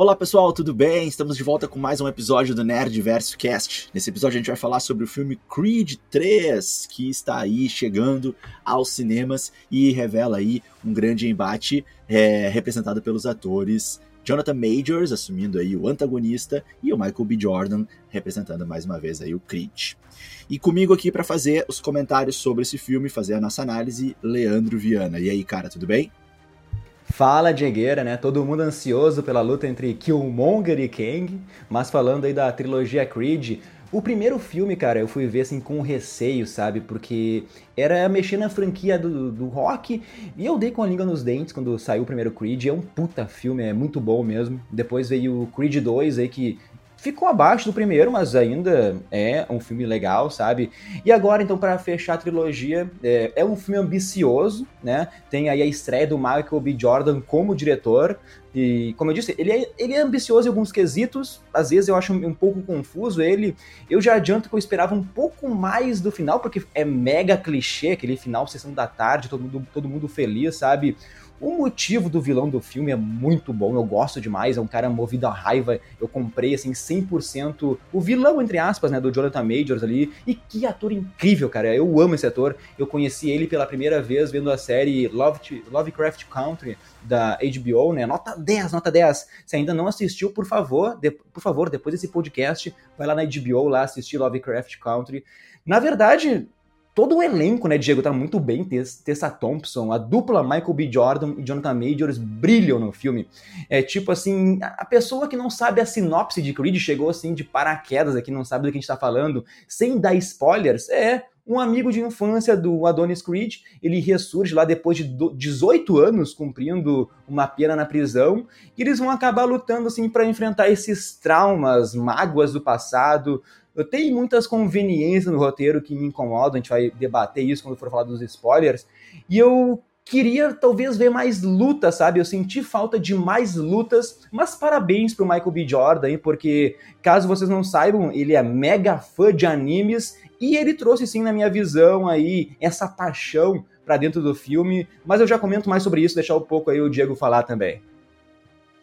Olá pessoal, tudo bem? Estamos de volta com mais um episódio do Nerdverso Cast. Nesse episódio a gente vai falar sobre o filme Creed 3, que está aí chegando aos cinemas e revela aí um grande embate é, representado pelos atores Jonathan Majors assumindo aí o antagonista e o Michael B. Jordan representando mais uma vez aí o Creed. E comigo aqui para fazer os comentários sobre esse filme, fazer a nossa análise, Leandro Viana. E aí, cara, tudo bem? Fala, Diegueira, né? Todo mundo ansioso pela luta entre Killmonger e Kang, mas falando aí da trilogia Creed, o primeiro filme, cara, eu fui ver assim com receio, sabe? Porque era mexer na franquia do, do rock e eu dei com a língua nos dentes quando saiu o primeiro Creed. É um puta filme, é muito bom mesmo. Depois veio o Creed 2 aí que ficou abaixo do primeiro, mas ainda é um filme legal, sabe? E agora, então, para fechar a trilogia, é, é, um filme ambicioso, né? Tem aí a estreia do Michael B. Jordan como diretor. E, como eu disse, ele é, ele é ambicioso em alguns quesitos, às vezes eu acho um, pouco confuso ele. Eu já adianto que eu esperava um pouco mais do final, porque é mega clichê, aquele final, sessão da tarde, todo mundo, todo mundo feliz, sabe? O motivo do vilão do filme é muito bom, eu gosto demais, é um cara movido a raiva. Eu comprei, assim, 100% o vilão, entre aspas, né, do Jonathan Majors ali. E que ator incrível, cara. Eu amo esse ator. Eu conheci ele pela primeira vez vendo a série Love Lovecraft Country da HBO, né? Nota 10, nota 10. Se ainda não assistiu, por favor, de, por favor, depois desse podcast, vai lá na HBO lá assistir Lovecraft Country. Na verdade, todo o elenco, né, Diego, tá muito bem. Tessa Thompson, a dupla Michael B. Jordan e Jonathan Majors brilham no filme. É tipo assim, a pessoa que não sabe a sinopse de Creed chegou assim de paraquedas aqui, não sabe do que a gente tá falando, sem dar spoilers, é um amigo de infância do Adonis Creed, ele ressurge lá depois de 18 anos cumprindo uma pena na prisão, e eles vão acabar lutando assim para enfrentar esses traumas, mágoas do passado, eu tenho muitas conveniências no roteiro que me incomodam, a gente vai debater isso quando for falar dos spoilers. E eu queria talvez ver mais lutas, sabe? Eu senti falta de mais lutas, mas parabéns pro Michael B. Jordan, hein? porque caso vocês não saibam, ele é mega fã de animes e ele trouxe sim na minha visão aí essa paixão para dentro do filme, mas eu já comento mais sobre isso, deixar um pouco aí o Diego falar também.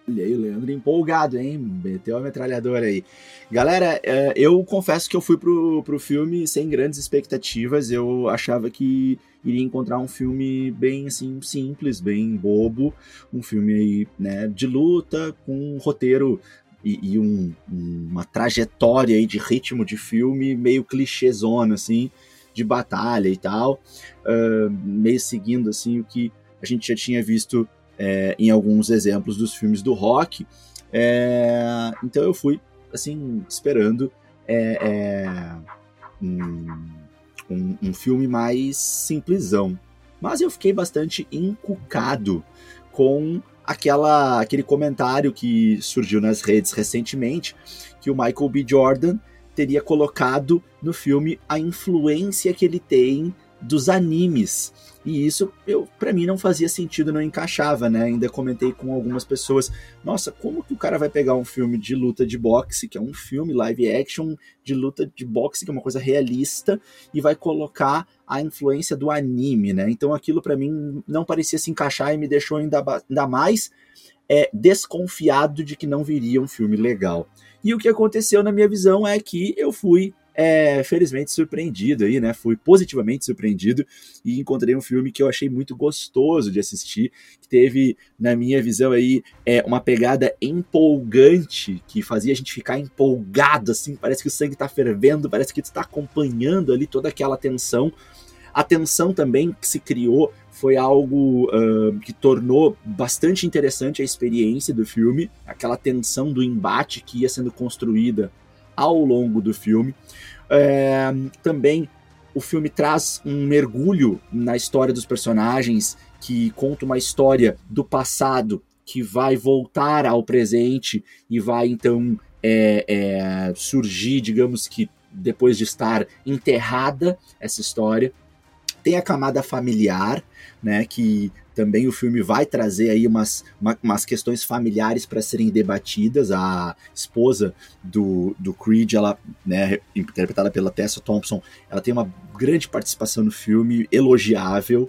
Olha aí, o Leandro empolgado, hein? Meteu a metralhadora aí. Galera, é, eu confesso que eu fui pro, pro filme sem grandes expectativas. Eu achava que iria encontrar um filme bem, assim, simples, bem bobo. Um filme aí, né, de luta, com um roteiro e, e um, uma trajetória aí de ritmo de filme meio clichêzona, assim, de batalha e tal. Uh, meio seguindo, assim, o que a gente já tinha visto é, em alguns exemplos dos filmes do rock. É, então eu fui, assim, esperando é, é um, um, um, filme mais simplesão. Mas eu fiquei bastante encucado com aquela, aquele comentário que surgiu nas redes recentemente, que o Michael B. Jordan teria colocado no filme a influência que ele tem dos animes. E isso, eu para mim, não fazia sentido, não encaixava, né? Ainda comentei com algumas pessoas: nossa, como que o cara vai pegar um filme de luta de boxe, que é um filme live action de luta de boxe, que é uma coisa realista, e vai colocar a influência do anime, né? Então aquilo para mim não parecia se encaixar e me deixou ainda, ainda mais é, desconfiado de que não viria um filme legal. E o que aconteceu na minha visão é que eu fui é, felizmente surpreendido aí, né? Fui positivamente surpreendido e encontrei um filme que eu achei muito gostoso de assistir, que teve, na minha visão aí, é, uma pegada empolgante, que fazia a gente ficar empolgado, assim, parece que o sangue tá fervendo, parece que tu tá acompanhando ali toda aquela tensão. A tensão também que se criou foi algo uh, que tornou bastante interessante a experiência do filme, aquela tensão do embate que ia sendo construída ao longo do filme. É, também o filme traz um mergulho na história dos personagens, que conta uma história do passado que vai voltar ao presente e vai então é, é, surgir, digamos que depois de estar enterrada essa história. Tem a camada familiar, né, que também o filme vai trazer aí umas, uma, umas questões familiares para serem debatidas. A esposa do, do Creed, ela, né, interpretada pela Tessa Thompson, ela tem uma grande participação no filme, elogiável.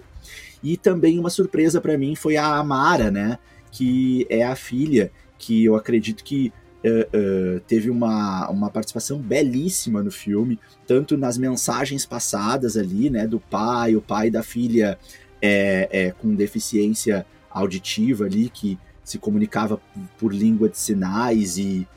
E também uma surpresa para mim foi a Amara, né, que é a filha que eu acredito que uh, teve uma, uma participação belíssima no filme, tanto nas mensagens passadas ali, né, do pai, o pai da filha é, é, com deficiência auditiva ali, que se comunicava por língua de sinais e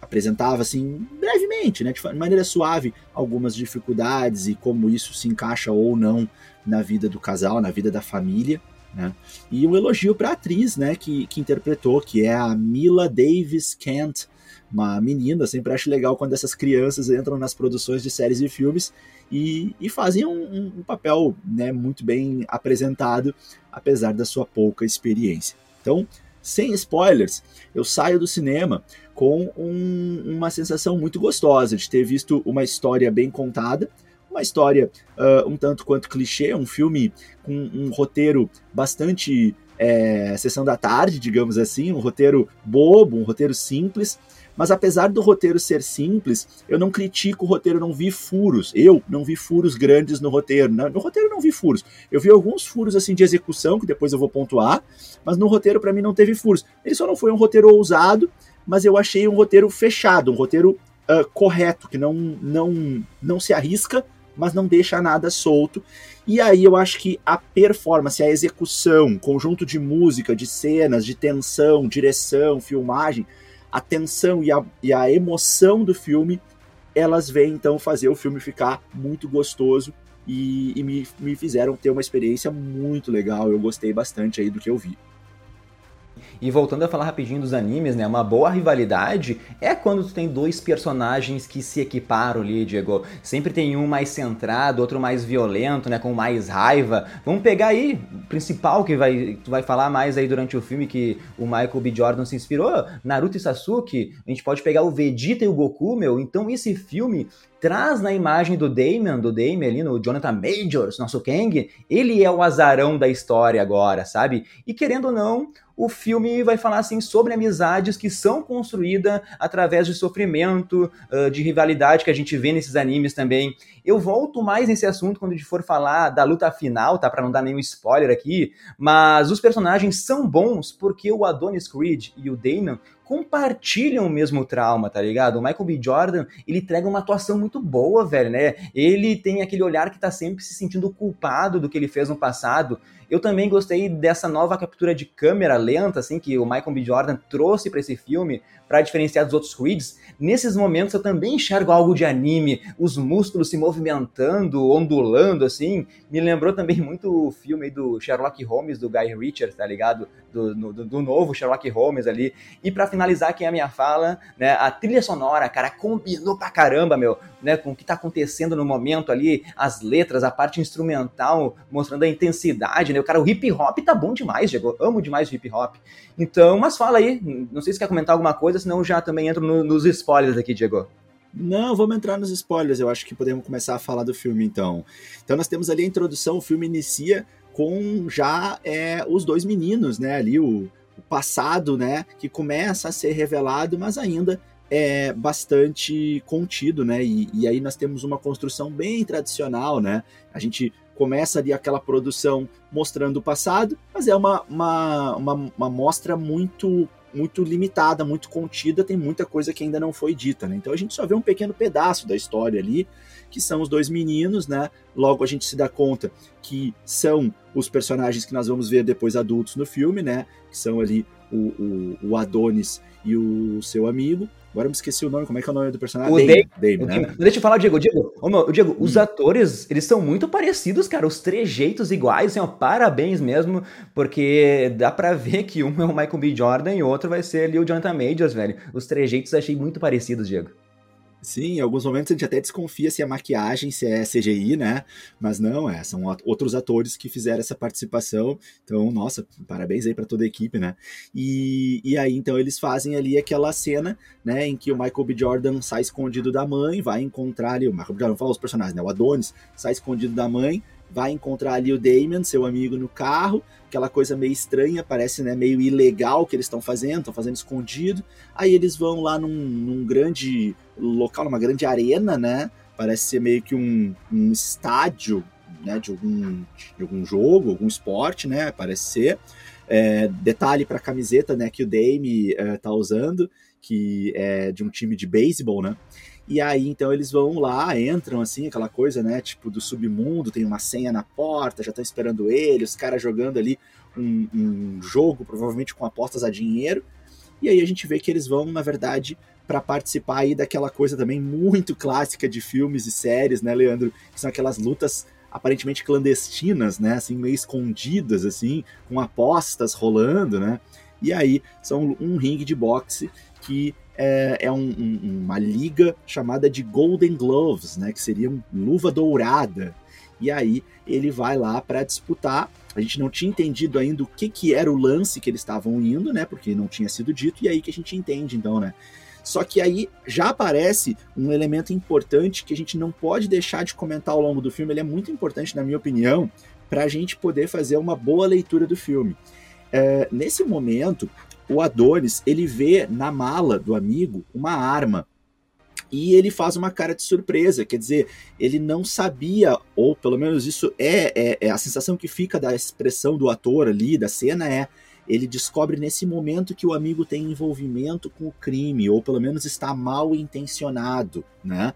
apresentava assim brevemente, né, de maneira suave, algumas dificuldades e como isso se encaixa ou não na vida do casal, na vida da família. Né? E um elogio para a atriz né, que, que interpretou, que é a Mila Davis Kent, uma menina. Sempre acho legal quando essas crianças entram nas produções de séries e filmes e, e fazem um, um papel né, muito bem apresentado, apesar da sua pouca experiência. Então, sem spoilers, eu saio do cinema com um, uma sensação muito gostosa de ter visto uma história bem contada, uma história uh, um tanto quanto clichê, um filme com um roteiro bastante é, sessão da tarde, digamos assim, um roteiro bobo, um roteiro simples, mas apesar do roteiro ser simples, eu não critico o roteiro, não vi furos. Eu não vi furos grandes no roteiro. No roteiro não vi furos. Eu vi alguns furos assim de execução, que depois eu vou pontuar, mas no roteiro para mim não teve furos. Ele só não foi um roteiro ousado, mas eu achei um roteiro fechado, um roteiro uh, correto, que não, não, não se arrisca, mas não deixa nada solto. E aí eu acho que a performance, a execução, conjunto de música, de cenas, de tensão, direção, filmagem, a tensão e a, e a emoção do filme, elas vêm então fazer o filme ficar muito gostoso e, e me, me fizeram ter uma experiência muito legal. Eu gostei bastante aí do que eu vi. E voltando a falar rapidinho dos animes, né? Uma boa rivalidade é quando tu tem dois personagens que se equiparam ali, Diego. Sempre tem um mais centrado, outro mais violento, né? Com mais raiva. Vamos pegar aí o principal que vai, tu vai falar mais aí durante o filme que o Michael B. Jordan se inspirou, Naruto e Sasuke. A gente pode pegar o Vegeta e o Goku, meu. Então esse filme traz na imagem do Damon, do Damon ali no Jonathan Majors, nosso Kang, ele é o azarão da história agora, sabe? E querendo ou não, o filme vai falar assim sobre amizades que são construídas através de sofrimento, de rivalidade que a gente vê nesses animes também. Eu volto mais nesse assunto quando a gente for falar da luta final, tá? Para não dar nenhum spoiler aqui, mas os personagens são bons porque o Adonis Creed e o Damon compartilham o mesmo trauma, tá ligado? O Michael B. Jordan, ele entrega uma atuação muito boa, velho, né? Ele tem aquele olhar que tá sempre se sentindo culpado do que ele fez no passado. Eu também gostei dessa nova captura de câmera lenta, assim, que o Michael B. Jordan trouxe para esse filme, para diferenciar dos outros Creeds. Nesses momentos eu também enxergo algo de anime, os músculos se movimentando, ondulando, assim. Me lembrou também muito o filme do Sherlock Holmes, do Guy Ritchie, tá ligado? Do, do, do novo Sherlock Holmes ali. E para finalizar aqui a minha fala, né, a trilha sonora, cara, combinou pra caramba, meu, né, com o que tá acontecendo no momento ali, as letras, a parte instrumental, mostrando a intensidade, né, o cara, o hip hop tá bom demais, Diego, amo demais o hip hop. Então, mas fala aí, não sei se quer comentar alguma coisa, senão já também entro no, nos spoilers aqui, Diego. Não, vamos entrar nos spoilers. Eu acho que podemos começar a falar do filme então. Então nós temos ali a introdução, o filme inicia com já é, os dois meninos, né? Ali o passado, né? Que começa a ser revelado, mas ainda é bastante contido, né? E, e, aí nós temos uma construção bem tradicional, né? A gente começa ali aquela produção mostrando o passado, mas é uma, uma, uma, uma mostra muito muito limitada, muito contida, tem muita coisa que ainda não foi dita, né? Então a gente só vê um pequeno pedaço da história ali, que são os dois meninos, né? Logo a gente se dá conta que são os personagens que nós vamos ver depois adultos no filme, né? Que são ali o, o, o Adonis e o seu amigo. Agora eu me esqueci o nome, como é que é o nome do personagem? O Dave, Dave, né? Deixa eu falar, Diego. Diego, ô, meu, Diego hum. os atores, eles são muito parecidos, cara. Os trejeitos iguais, assim, ó, parabéns mesmo, porque dá pra ver que um é o Michael B. Jordan e o outro vai ser ali o Jonathan Majors, velho. Os trejeitos achei muito parecidos, Diego. Sim, em alguns momentos a gente até desconfia se é maquiagem, se é CGI, né? Mas não, é, são outros atores que fizeram essa participação. Então, nossa, parabéns aí para toda a equipe, né? E, e aí, então, eles fazem ali aquela cena, né, em que o Michael B. Jordan sai escondido da mãe, vai encontrar ali, o Michael B. Jordan fala os personagens, né? O Adonis sai escondido da mãe, vai encontrar ali o Damon, seu amigo, no carro, aquela coisa meio estranha, parece né, meio ilegal que eles estão fazendo, estão fazendo escondido. Aí eles vão lá num, num, grande local, numa grande arena, né? Parece ser meio que um, um estádio né, de, algum, de algum jogo, algum esporte, né? Parece ser. É, detalhe para a camiseta né, que o Dame é, tá usando, que é de um time de beisebol, né? E aí, então, eles vão lá, entram assim, aquela coisa, né? Tipo, do submundo, tem uma senha na porta, já estão esperando ele, os caras jogando ali um, um, jogo, provavelmente com apostas a dinheiro. E aí a gente vê que eles vão, na verdade, para participar aí daquela coisa também muito clássica de filmes e séries, né, Leandro? Que são aquelas lutas aparentemente clandestinas, né? Assim, meio escondidas, assim, com apostas rolando, né? E aí são um ringue de boxe que é, é um, um, uma liga chamada de Golden Gloves, né? Que seria luva dourada. E aí ele vai lá para disputar. A gente não tinha entendido ainda o que, que era o lance que eles estavam indo, né? Porque não tinha sido dito. E aí que a gente entende, então, né? Só que aí já aparece um elemento importante que a gente não pode deixar de comentar ao longo do filme. Ele é muito importante, na minha opinião, para a gente poder fazer uma boa leitura do filme. É, nesse momento, o Adonis ele vê na mala do amigo uma arma e ele faz uma cara de surpresa, quer dizer, ele não sabia, ou pelo menos isso é, é, é, a sensação que fica da expressão do ator ali, da cena, é ele descobre nesse momento que o amigo tem envolvimento com o crime, ou pelo menos está mal intencionado, né?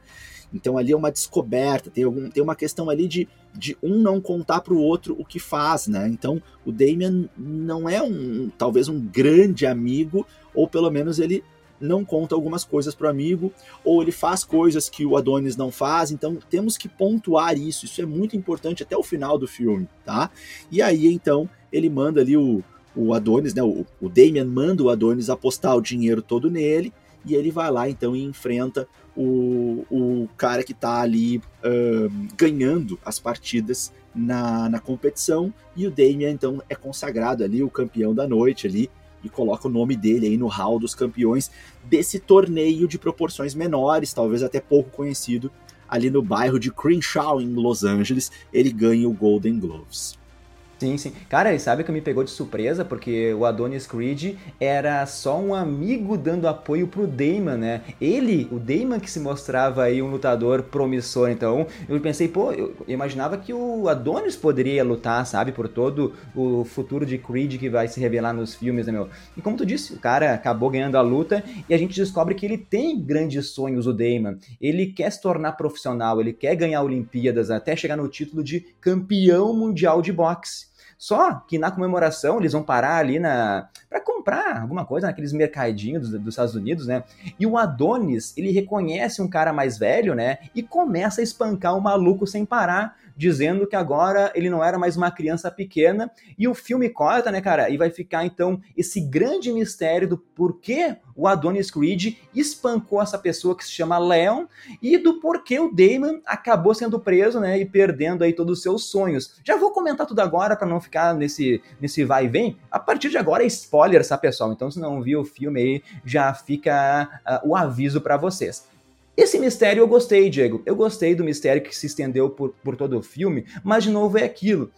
Então ali é uma descoberta, tem, algum, tem uma questão ali de, de um não contar para o outro o que faz, né? Então o Damien não é um talvez um grande amigo, ou pelo menos ele não conta algumas coisas para o amigo, ou ele faz coisas que o Adonis não faz, então temos que pontuar isso, isso é muito importante até o final do filme, tá? E aí então ele manda ali o, o Adonis, né? O, o Damian manda o Adonis apostar o dinheiro todo nele, e ele vai lá então e enfrenta o, o cara que está ali ganhando as partidas na, na competição, e o Damian então é consagrado ali, o campeão da noite ali, e coloca o nome dele aí no hall dos campeões desse torneio de proporções menores, talvez até pouco conhecido, ali no bairro de Crenshaw, em Los Angeles, ele ganha o Golden Gloves. Sim, sim. Cara, e sabe que me pegou de surpresa? Porque o Adonis Creed era só um amigo dando apoio pro Damon, né? Ele, o Damon que se mostrava aí um lutador promissor. Então, eu pensei, pô, eu imaginava que o Adonis poderia lutar, sabe? Por todo o futuro de Creed que vai se revelar nos filmes, né, meu? E como tu disse, o cara acabou ganhando a luta e a gente descobre que ele tem grandes sonhos, o Damon. Ele quer se tornar profissional, ele quer ganhar Olimpíadas, até chegar no título de campeão mundial de boxe. Só que na comemoração eles vão parar ali na para comprar alguma coisa naqueles mercadinhos dos, dos, Estados Unidos, né? E o Adonis, ele reconhece um cara mais velho, né? E começa a espancar o maluco sem parar dizendo que agora ele não era mais uma criança pequena. E o filme corta, né, cara? E vai ficar então esse grande mistério do porquê o Adonis Creed espancou essa pessoa que se chama Leon e do porquê o Damon acabou sendo preso, né, e perdendo aí todos os seus sonhos. Já vou comentar tudo agora para não ficar nesse nesse vai e vem. A partir de agora é spoiler, tá, pessoal? Então se não viu o filme aí, já fica uh, o aviso para vocês. Esse mistério eu gostei, Diego. Eu gostei do mistério que se estendeu por, por todo o filme, mas de novo é aquilo.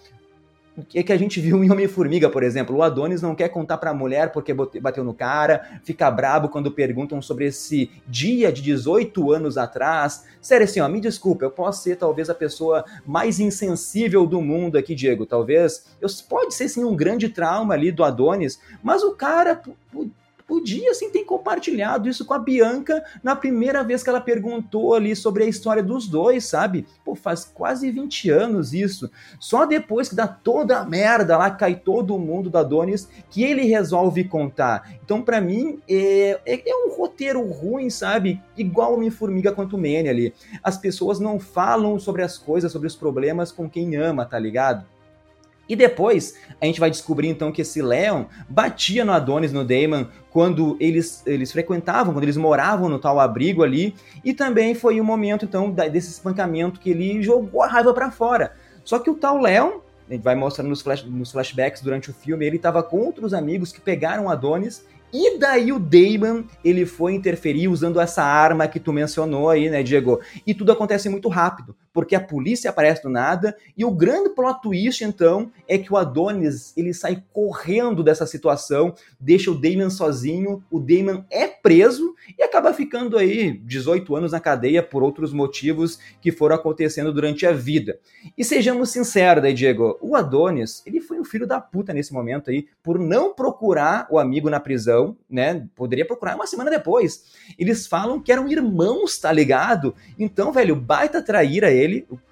É que a gente viu em Homem-Formiga, por exemplo. O Adonis não quer contar pra mulher porque bateu no cara, fica brabo quando perguntam sobre esse dia de 18 anos atrás. Sério, assim, ó, me desculpa, eu posso ser talvez a pessoa mais insensível do mundo aqui, Diego. Talvez. Eu, pode ser sim um grande trauma ali do Adonis, mas o cara podia sim ter compartilhado isso com a Bianca na primeira vez que ela perguntou ali sobre a história dos dois, sabe? Pô, faz quase 20 anos isso. Só depois que dá toda a merda lá, cai todo mundo da Donis, que ele resolve contar. Então, para mim, é, é, é, um roteiro ruim, sabe? Igual Homem-Formiga quanto o Manny ali. As pessoas não falam sobre as coisas, sobre os problemas com quem ama, tá ligado? E depois a gente vai descobrir então que esse Leon batia no Adonis, no Damon, quando eles, eles frequentavam, quando eles moravam no tal abrigo ali. E também foi o momento então desse espancamento que ele jogou a raiva para fora. Só que o tal Leon, a gente vai mostrando nos, flash, nos flashbacks durante o filme, ele estava com outros amigos que pegaram Adonis E daí o Damon, ele foi interferir usando essa arma que tu mencionou aí, né, Diego? E tudo acontece muito rápido, porque a polícia aparece do nada, e o grande plot twist, então, é que o Adonis, ele sai correndo dessa situação, deixa o Damon sozinho, o Damon é preso e acaba ficando aí 18 anos na cadeia por outros motivos que foram acontecendo durante a vida. E sejamos sinceros aí, Diego, o Adonis, ele foi um filho da puta nesse momento aí, por não procurar o amigo na prisão, né? Poderia procurar uma semana depois. Eles falam que eram irmãos, tá ligado? Então, velho, baita traíra ele.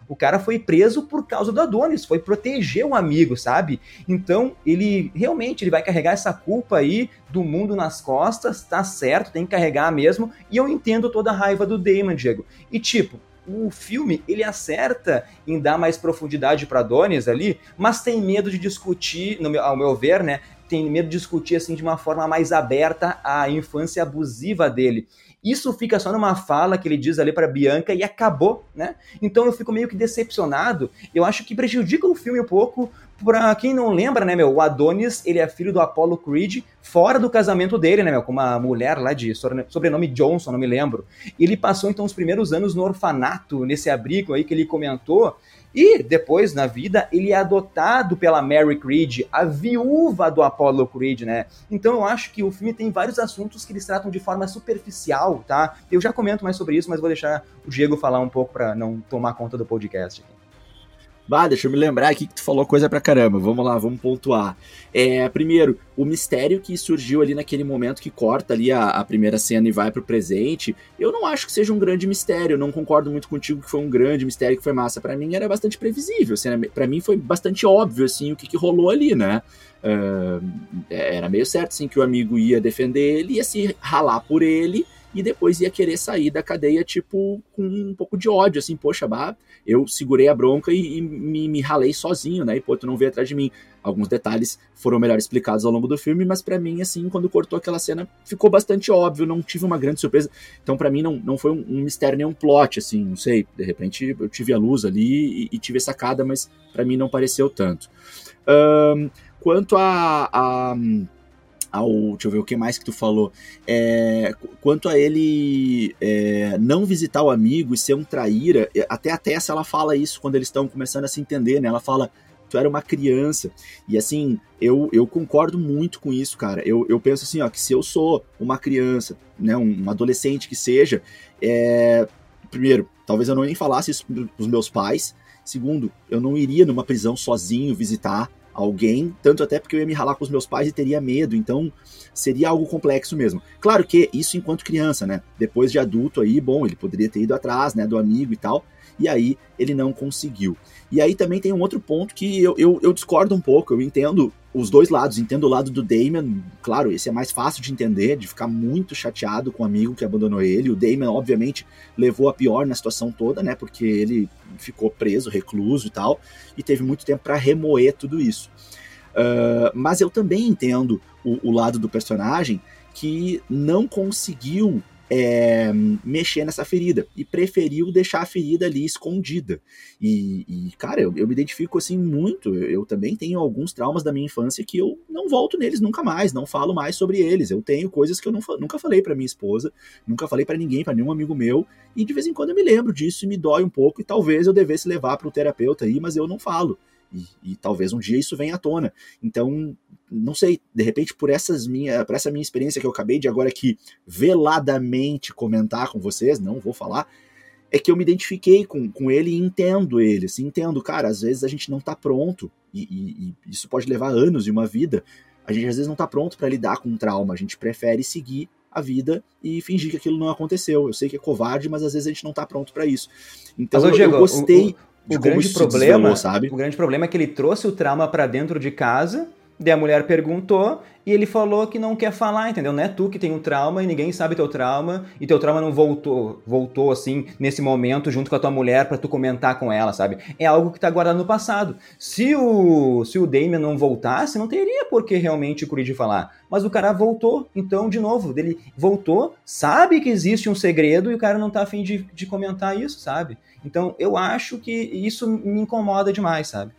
O cara foi preso por causa do Adonis, foi proteger um amigo, sabe? Então, ele realmente ele vai carregar essa culpa aí do mundo nas costas, tá certo, tem que carregar mesmo. E eu entendo toda a raiva do Damon, Diego. E tipo, o filme ele acerta em dar mais profundidade para Adonis ali, mas tem medo de discutir, meu, ao meu ver, né? Tem medo de discutir assim de uma forma mais aberta a infância abusiva dele. Isso fica só numa fala que ele diz ali para Bianca e acabou, né? Então eu fico meio que decepcionado. Eu acho que prejudica o filme um pouco. Pra quem não lembra, né, meu, o Adonis, ele é filho do Apollo Creed, fora do casamento dele, né, meu, com uma mulher lá de sobrenome Johnson, não me lembro. Ele passou então os primeiros anos no orfanato, nesse abrigo aí que ele comentou, e depois, na vida, ele é adotado pela Mary Creed, a viúva do Apollo Creed, né? Então eu acho que o filme tem vários assuntos que eles tratam de forma superficial, tá? Eu já comento mais sobre isso, mas vou deixar o Diego falar um pouco para não tomar conta do podcast. Bah, deixa eu me lembrar aqui que tu falou coisa pra caramba. Vamos lá, vamos pontuar. É, primeiro, o mistério que surgiu ali naquele momento que corta ali a, a, primeira cena e vai pro presente, eu não acho que seja um grande mistério. Não concordo muito contigo que foi um grande mistério que foi massa. para mim era bastante previsível. Assim, para mim foi bastante óbvio assim o que, que rolou ali, né? Uh, era meio certo assim que o amigo ia defender ele, ia se ralar por ele e depois ia querer sair da cadeia, tipo, com um pouco de ódio, assim, poxa, bah, eu segurei a bronca e, e me, me, ralei sozinho, né? E pô, tu não veio atrás de mim. Alguns detalhes foram melhor explicados ao longo do filme, mas para mim, assim, quando cortou aquela cena, ficou bastante óbvio, não tive uma grande surpresa. Então, para mim, não, não foi um, um, mistério nem um plot, assim, não sei. De repente, eu tive a luz ali e, e tive a sacada, mas para mim não pareceu tanto. Um, quanto a, a ao. Deixa eu ver o que mais que tu falou. É, quanto a ele é, não visitar o amigo e ser um traíra, até a Tessa ela fala isso quando eles estão começando a se entender, né? Ela fala. Tu era uma criança. E assim, eu, eu concordo muito com isso, cara. Eu, eu penso assim, ó, que se eu sou uma criança, né, um, um adolescente que seja, é, primeiro, talvez eu não nem falasse isso pros meus pais. Segundo, eu não iria numa prisão sozinho visitar alguém, tanto até porque eu ia me ralar com os meus pais e teria medo, então seria algo complexo mesmo. Claro que isso enquanto criança, né? Depois de adulto aí, bom, ele poderia ter ido atrás, né, do amigo e tal, e aí ele não conseguiu. E aí também tem um outro ponto que eu, eu, eu, discordo um pouco, eu entendo os dois lados, entendo o lado do Damon, claro, esse é mais fácil de entender, de ficar muito chateado com o amigo que abandonou ele, o Damon obviamente levou a pior na situação toda, né, porque ele ficou preso, recluso e tal, e teve muito tempo para remoer tudo isso. Uh, mas eu também entendo o, o lado do personagem que não conseguiu é, mexer nessa ferida e preferiu deixar a ferida ali escondida. E, e cara, eu, eu, me identifico assim muito. Eu, eu, também tenho alguns traumas da minha infância que eu não volto neles nunca mais, não falo mais sobre eles. Eu tenho coisas que eu não, nunca falei para minha esposa, nunca falei para ninguém, para nenhum amigo meu, e de vez em quando eu me lembro disso e me dói um pouco. E talvez eu devesse levar para o terapeuta aí, mas eu não falo. E, e, talvez um dia isso venha à tona. Então, não sei, de repente, por, essas minha, por essa minha experiência que eu acabei de agora aqui veladamente comentar com vocês, não vou falar, é que eu me identifiquei com, com ele e entendo ele. Assim, entendo, cara, às vezes a gente não tá pronto, e, e, e isso pode levar anos e uma vida. A gente às vezes não tá pronto para lidar com um trauma, a gente prefere seguir a vida e fingir que aquilo não aconteceu. Eu sei que é covarde, mas às vezes a gente não tá pronto para isso. Então mas, eu, Diego, eu gostei. O, o, o grande problema, sabe? O grande problema é que ele trouxe o trauma para dentro de casa Daí a mulher perguntou e ele falou que não quer falar, entendeu? Não é tu que tem um trauma e ninguém sabe teu trauma e teu trauma não voltou, voltou assim nesse momento junto com a tua mulher para tu comentar com ela, sabe? É algo que tá guardado no passado. Se o se o Damien não voltasse, não teria por que realmente o Creed falar. Mas o cara voltou, então de novo, ele voltou, sabe que existe um segredo e o cara não tá afim de, de comentar isso, sabe? Então eu acho que isso me incomoda demais, sabe?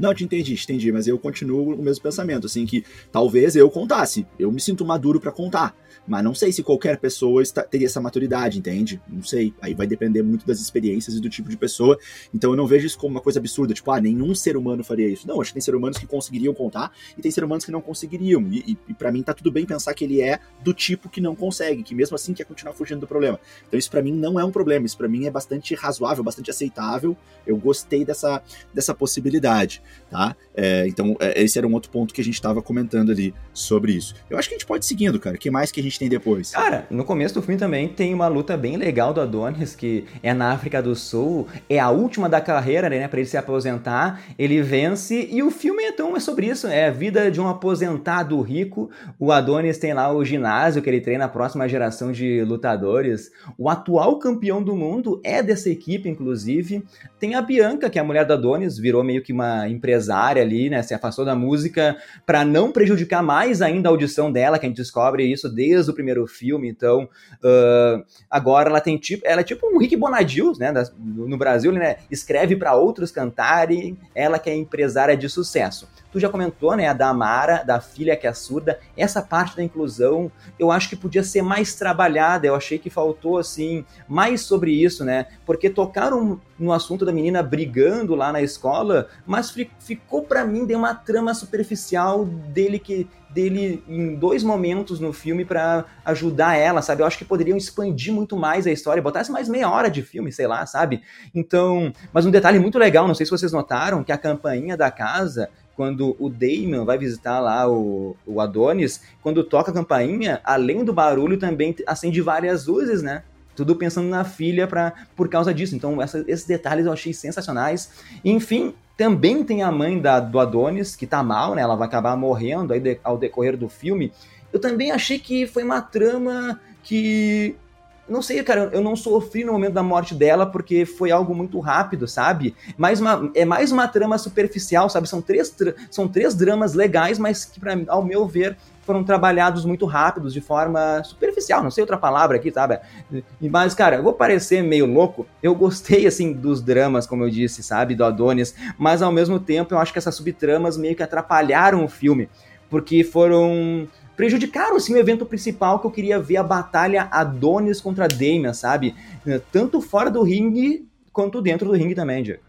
Não, te entendi, te entendi, mas eu continuo o mesmo pensamento, assim, que talvez eu contasse. Eu me sinto maduro para contar. Mas não sei se qualquer pessoa está, teria essa maturidade, entende? Não sei. Aí vai depender muito das experiências e do tipo de pessoa. Então eu não vejo isso como uma coisa absurda, tipo, ah, nenhum ser humano faria isso. Não, acho que tem ser humanos que conseguiriam contar e tem ser humanos que não conseguiriam. E, e, e para mim tá tudo bem pensar que ele é do tipo que não consegue, que mesmo assim quer continuar fugindo do problema. Então isso para mim não é um problema, isso para mim é bastante razoável, bastante aceitável. Eu gostei dessa, dessa possibilidade, tá? É, então é, esse era um outro ponto que a gente estava comentando ali sobre isso. Eu acho que a gente pode ir seguindo, cara. O que mais que a gente tem depois? Cara, no começo do filme também tem uma luta bem legal do Adonis, que é na África do Sul, é a última da carreira, né, para ele se aposentar, ele vence, e o filme então é sobre isso, é a vida de um aposentado rico, o Adonis tem lá o ginásio que ele treina a próxima geração de lutadores, o atual campeão do mundo é dessa equipe, inclusive, tem a Bianca, que é a mulher do Adonis, virou meio que uma empresária ali, né, se afastou da música para não prejudicar mais ainda a audição dela, que a gente descobre isso desde o primeiro filme, então uh, agora ela tem tipo, ela é tipo um Rick Bonadil, né, no Brasil, né, escreve para outros cantarem, ela que é empresária de sucesso. Tu já comentou, né, a da Amara, da filha que é surda, essa parte da inclusão, eu acho que podia ser mais trabalhada, eu achei que faltou, assim, mais sobre isso, né, porque tocaram no assunto da menina brigando lá na escola, mas ficou para mim de uma trama superficial dele que dele em dois momentos no filme para ajudar ela, sabe? Eu acho que poderiam expandir muito mais a história, botasse mais meia hora de filme, sei lá, sabe? Então, mas um detalhe muito legal, não sei se vocês notaram, que a campainha da casa quando o Damon vai visitar lá o, o Adonis, quando toca a campainha, além do barulho, também acende várias luzes, né? Tudo pensando na filha pra, por causa disso. Então, essa, esses detalhes eu achei sensacionais. Enfim, também tem a mãe da, do Adonis, que tá mal, né? Ela vai acabar morrendo aí de, ao decorrer do filme. Eu também achei que foi uma trama que não sei, cara, eu não sofri no momento da morte dela porque foi algo muito rápido, sabe? Mais uma, é mais uma trama superficial, sabe? São três, são três dramas legais, mas que, pra, ao meu ver, foram trabalhados muito rápidos, de forma superficial, não sei outra palavra aqui, sabe? Mas, cara, eu vou parecer meio louco. Eu gostei, assim, dos dramas, como eu disse, sabe? Do Adonis, mas ao mesmo tempo eu acho que essas subtramas meio que atrapalharam o filme, porque foram prejudicaram assim, o evento principal que eu queria ver a batalha Adonis contra Damian, sabe? Tanto fora do ringue quanto dentro do ringue também, Diego.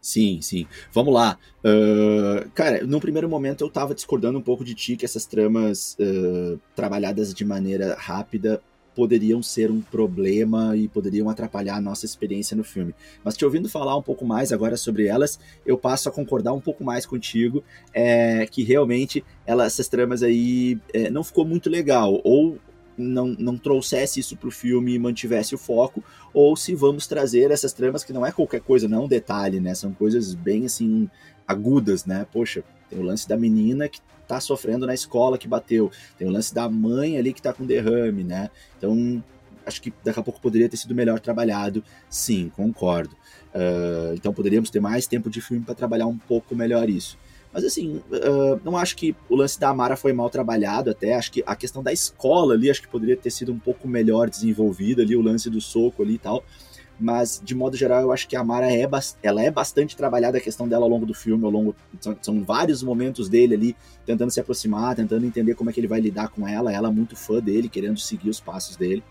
Sim, sim. Vamos lá. Uh, cara, no primeiro momento eu tava discordando um pouco de ti que essas tramas uh, trabalhadas de maneira rápida poderiam ser um problema e poderiam atrapalhar a nossa experiência no filme. Mas te ouvindo falar um pouco mais agora sobre elas, eu passo a concordar um pouco mais contigo, é, que realmente ela, essas tramas aí é, não ficou muito legal, ou não, não trouxesse isso pro filme e mantivesse o foco, ou se vamos trazer essas tramas que não é qualquer coisa, não é um detalhe, né? São coisas bem assim agudas, né? Poxa, tem o lance da menina que tá sofrendo na escola que bateu. Tem o lance da mãe ali que tá com derrame, né? Então, acho que daqui a pouco poderia ter sido melhor trabalhado. Sim, concordo. Uh, então poderíamos ter mais tempo de filme para trabalhar um pouco melhor isso. Mas assim, uh, não acho que o lance da Amara foi mal trabalhado até. Acho que a questão da escola ali, acho que poderia ter sido um pouco melhor desenvolvida ali, o lance do soco ali e tal mas de modo geral eu acho que a Mara é, ela é bastante trabalhada a questão dela ao longo do filme, ao longo são, são, vários momentos dele ali tentando se aproximar, tentando entender como é que ele vai lidar com ela, ela é muito fã dele, querendo seguir os passos dele.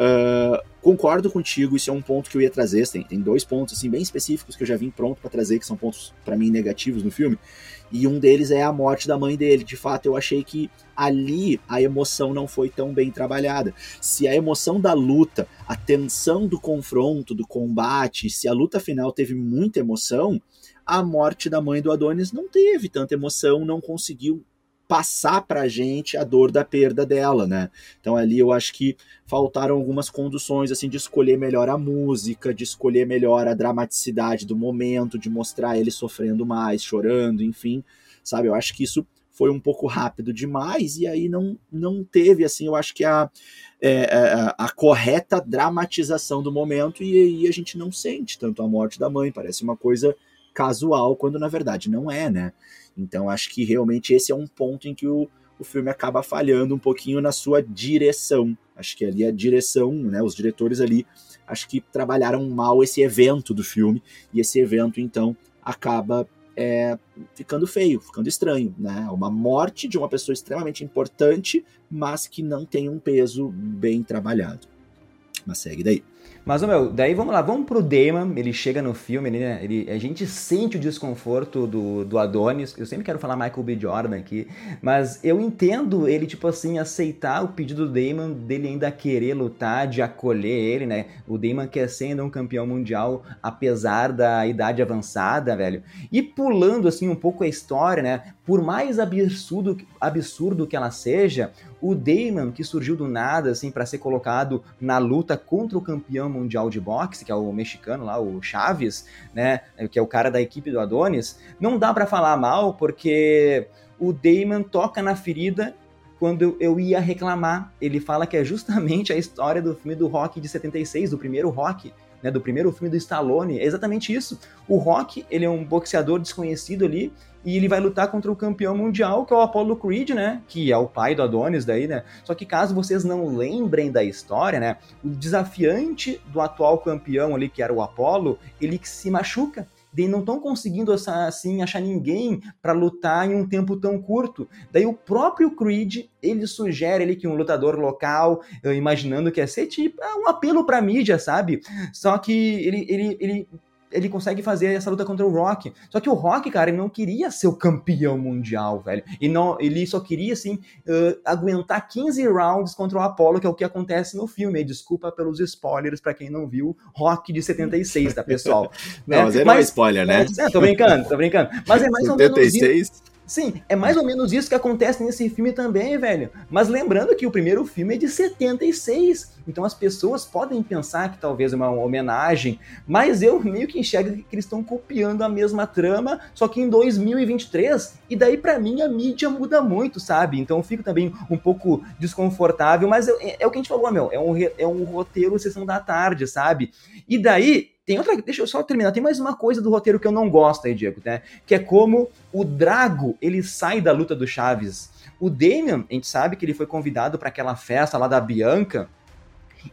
Uh, concordo contigo, isso é um ponto que eu ia trazer. Tem, tem dois pontos assim bem específicos que eu já vim pronto para trazer, que são pontos para mim negativos no filme. E um deles é a morte da mãe dele. De fato, eu achei que ali a emoção não foi tão bem trabalhada. Se a emoção da luta, a tensão do confronto, do combate, se a luta final teve muita emoção, a morte da mãe do Adonis não teve tanta emoção, não conseguiu passar pra gente a dor da perda dela, né? Então ali eu acho que faltaram algumas conduções assim de escolher melhor a música, de escolher melhor a dramaticidade do momento, de mostrar ele sofrendo mais, chorando, enfim, sabe? Eu acho que isso foi um pouco rápido demais e aí não, não teve assim, eu acho que a, é, a, é, a correta dramatização do momento e aí a gente não sente tanto a morte da mãe, parece uma coisa casual quando na verdade não é, né? Então acho que realmente esse é um ponto em que o, o filme acaba falhando um pouquinho na sua direção. Acho que ali a direção, né, os diretores ali, acho que trabalharam mal esse evento do filme, e esse evento então acaba é, ficando feio, ficando estranho, né? Uma morte de uma pessoa extremamente importante, mas que não tem um peso bem trabalhado. Mas segue daí. Mas, meu, daí vamos lá, vamos pro Damon, ele chega no filme, né, ele, a gente sente o desconforto do, do Adonis, eu sempre quero falar Michael B. Jordan aqui, mas eu entendo ele, tipo assim, aceitar o pedido do Damon, dele ainda querer lutar, de acolher ele, né, o Damon quer ser ainda um campeão mundial, apesar da idade avançada, velho, e pulando, assim, um pouco a história, né, por mais absurdo, absurdo que ela seja, o Damon, que surgiu do nada, assim, para ser colocado na luta contra o campeão mundial de boxe, que é o mexicano lá, o Chaves, né, que é o cara da equipe do Adonis, não dá para falar mal, porque o Damon toca na ferida quando eu ia reclamar. Ele fala que é justamente a história do filme do Rock de 76, do primeiro Rock, né, do primeiro filme do Stallone. É exatamente isso. O Rock, ele é um boxeador desconhecido ali, e ele vai lutar contra o campeão mundial, que é o Apollo Creed, né? Que é o pai do Adonis daí, né? Só que caso vocês não lembrem da história, né? O desafiante do atual campeão ali, que era o Apollo, ele se machuca daí não estão conseguindo assim achar ninguém para lutar em um tempo tão curto. Daí o próprio Creed ele sugere ele que um lutador local, imaginando que ia ser tipo é um apelo para mídia, sabe? Só que ele, ele, ele ele consegue fazer essa luta contra o Rock. Só que o Rock, cara, ele não queria ser o campeão mundial, velho. E não, ele só queria, assim, uh, aguentar 15 rounds contra o Apollo, que é o que acontece no filme. E desculpa pelos spoilers para quem não viu Rock de 76, tá, pessoal? não, é, mas ele não é spoiler, né? É, tô brincando, tô brincando. Mas é mais 76? ou menos. Sim, é mais ou menos isso que acontece nesse filme também, velho. Mas lembrando que o primeiro filme é de 76, então as pessoas podem pensar que talvez é uma homenagem, mas eu meio que enxergo que eles estão copiando a mesma trama, só que em 2023, e daí para mim a mídia muda muito, sabe? Então eu fico também um pouco desconfortável, mas é, é o que a gente falou, meu, é um, é um roteiro sessão da tarde, sabe? E daí tem outra. Deixa eu só terminar. Tem mais uma coisa do roteiro que eu não gosto aí, Diego, né? Que é como o Drago ele sai da luta do Chaves. O Damian, a gente sabe que ele foi convidado para aquela festa lá da Bianca.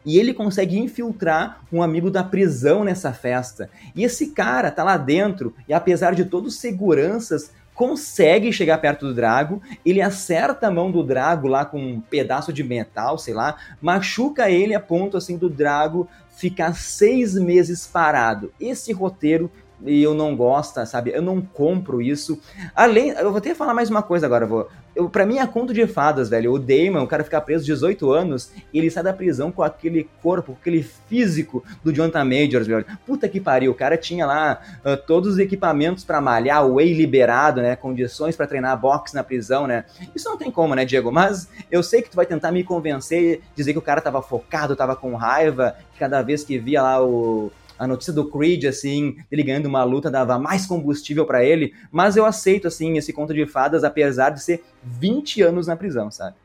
E ele consegue infiltrar um amigo da prisão nessa festa. E esse cara tá lá dentro, e apesar de todos os seguranças, consegue chegar perto do Drago, ele acerta a mão do Drago lá com um pedaço de metal, sei lá, machuca ele a ponto assim do Drago ficar seis meses parado. Esse roteiro eu não gosto, sabe? Eu não compro isso. Além, eu vou até falar mais uma coisa agora, vou. Eu, pra mim é conto de fadas, velho. O Damon, o cara fica preso 18 anos e ele sai da prisão com aquele corpo, com aquele físico do Jonathan Majors, velho. Puta que pariu, o cara tinha lá uh, todos os equipamentos para malhar, o whey liberado, né? Condições para treinar boxe na prisão, né? Isso não tem como, né, Diego? Mas eu sei que tu vai tentar me convencer, dizer que o cara tava focado, tava com raiva, que cada vez que via lá o a notícia do Creed, assim, ele ganhando uma luta dava mais combustível para ele, mas eu aceito, assim, esse conto de fadas, apesar de ser 20 anos na prisão, sabe?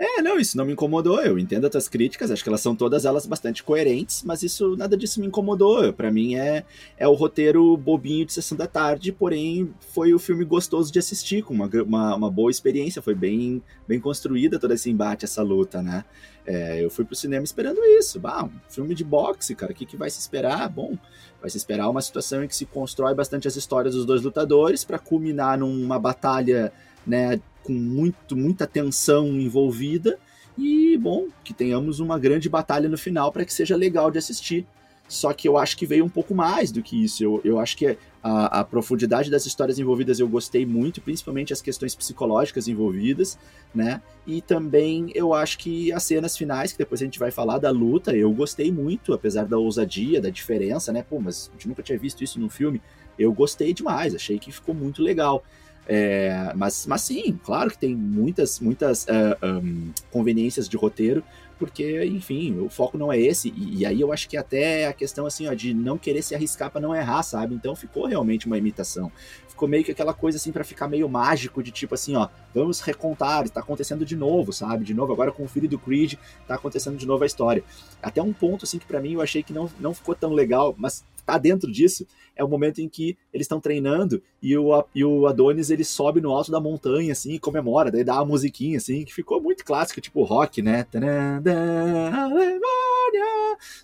É, não, isso não me incomodou. Eu entendo as tuas críticas, acho que elas são todas elas bastante coerentes, mas isso nada disso me incomodou. Para mim é é o roteiro bobinho de sessão da tarde, porém foi o filme gostoso de assistir, com uma, uma, uma boa experiência, foi bem bem construída todo esse embate, essa luta, né? É, eu fui pro cinema esperando isso. Bah, um filme de boxe, cara, o que, que vai se esperar? Bom, vai se esperar uma situação em que se constrói bastante as histórias dos dois lutadores para culminar numa batalha, né, com muito, muita tensão envolvida e, bom, que tenhamos uma grande batalha no final para que seja legal de assistir. Só que eu acho que veio um pouco mais do que isso. Eu, eu acho que a, a, profundidade das histórias envolvidas eu gostei muito, principalmente as questões psicológicas envolvidas, né? E também eu acho que as cenas finais, que depois a gente vai falar da luta, eu gostei muito, apesar da ousadia, da diferença, né? Pô, mas a gente nunca tinha visto isso no filme. Eu gostei demais, achei que ficou muito legal. É, mas, mas sim, claro que tem muitas, muitas uh, é, um, conveniências de roteiro, porque, enfim, o foco não é esse. E, e, aí eu acho que até a questão assim, ó, de não querer se arriscar para não errar, sabe? Então ficou realmente uma imitação. Ficou meio que aquela coisa assim para ficar meio mágico de tipo assim, ó, vamos recontar, está acontecendo de novo, sabe? De novo agora com o filho do Creed, tá acontecendo de novo a história. Até um ponto assim que para mim eu achei que não, não ficou tão legal, mas tá dentro disso, é o momento em que eles estão treinando e o, e o Adonis ele sobe no alto da montanha, assim, e comemora, daí dá uma musiquinha, assim, que ficou muito clássico, tipo rock, né?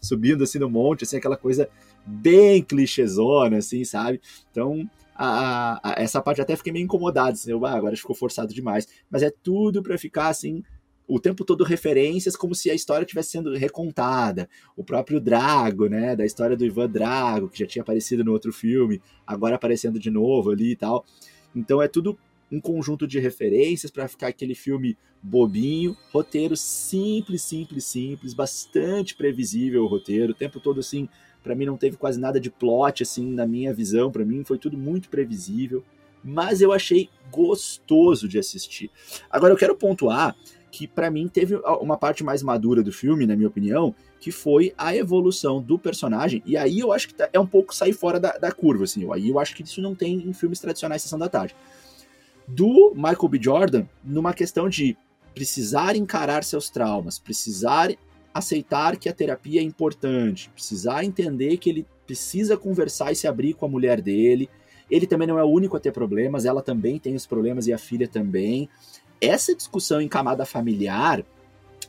Subindo assim no monte, assim, aquela coisa bem clichêzona, assim, sabe? Então, a, a, essa parte até fiquei meio incomodado, assim, ah, agora ficou forçado demais. Mas é tudo para ficar assim, o tempo todo referências como se a história estivesse sendo recontada. O próprio Drago, né, da história do Ivan Drago, que já tinha aparecido no outro filme, agora aparecendo de novo ali e tal. Então é tudo um conjunto de referências para ficar aquele filme bobinho, roteiro simples, simples, simples, bastante previsível o roteiro, o tempo todo assim, para mim não teve quase nada de plot assim na minha visão, para mim foi tudo muito previsível, mas eu achei gostoso de assistir. Agora eu quero pontuar que para mim teve uma parte mais madura do filme, na minha opinião, que foi a evolução do personagem. E aí eu acho que tá, é um pouco sair fora da, da curva, assim. Aí eu acho que isso não tem em filmes tradicionais Sessão da Tarde. Do Michael B. Jordan, numa questão de precisar encarar seus traumas, precisar aceitar que a terapia é importante, precisar entender que ele precisa conversar e se abrir com a mulher dele. Ele também não é o único a ter problemas, ela também tem os problemas e a filha também essa discussão em camada familiar,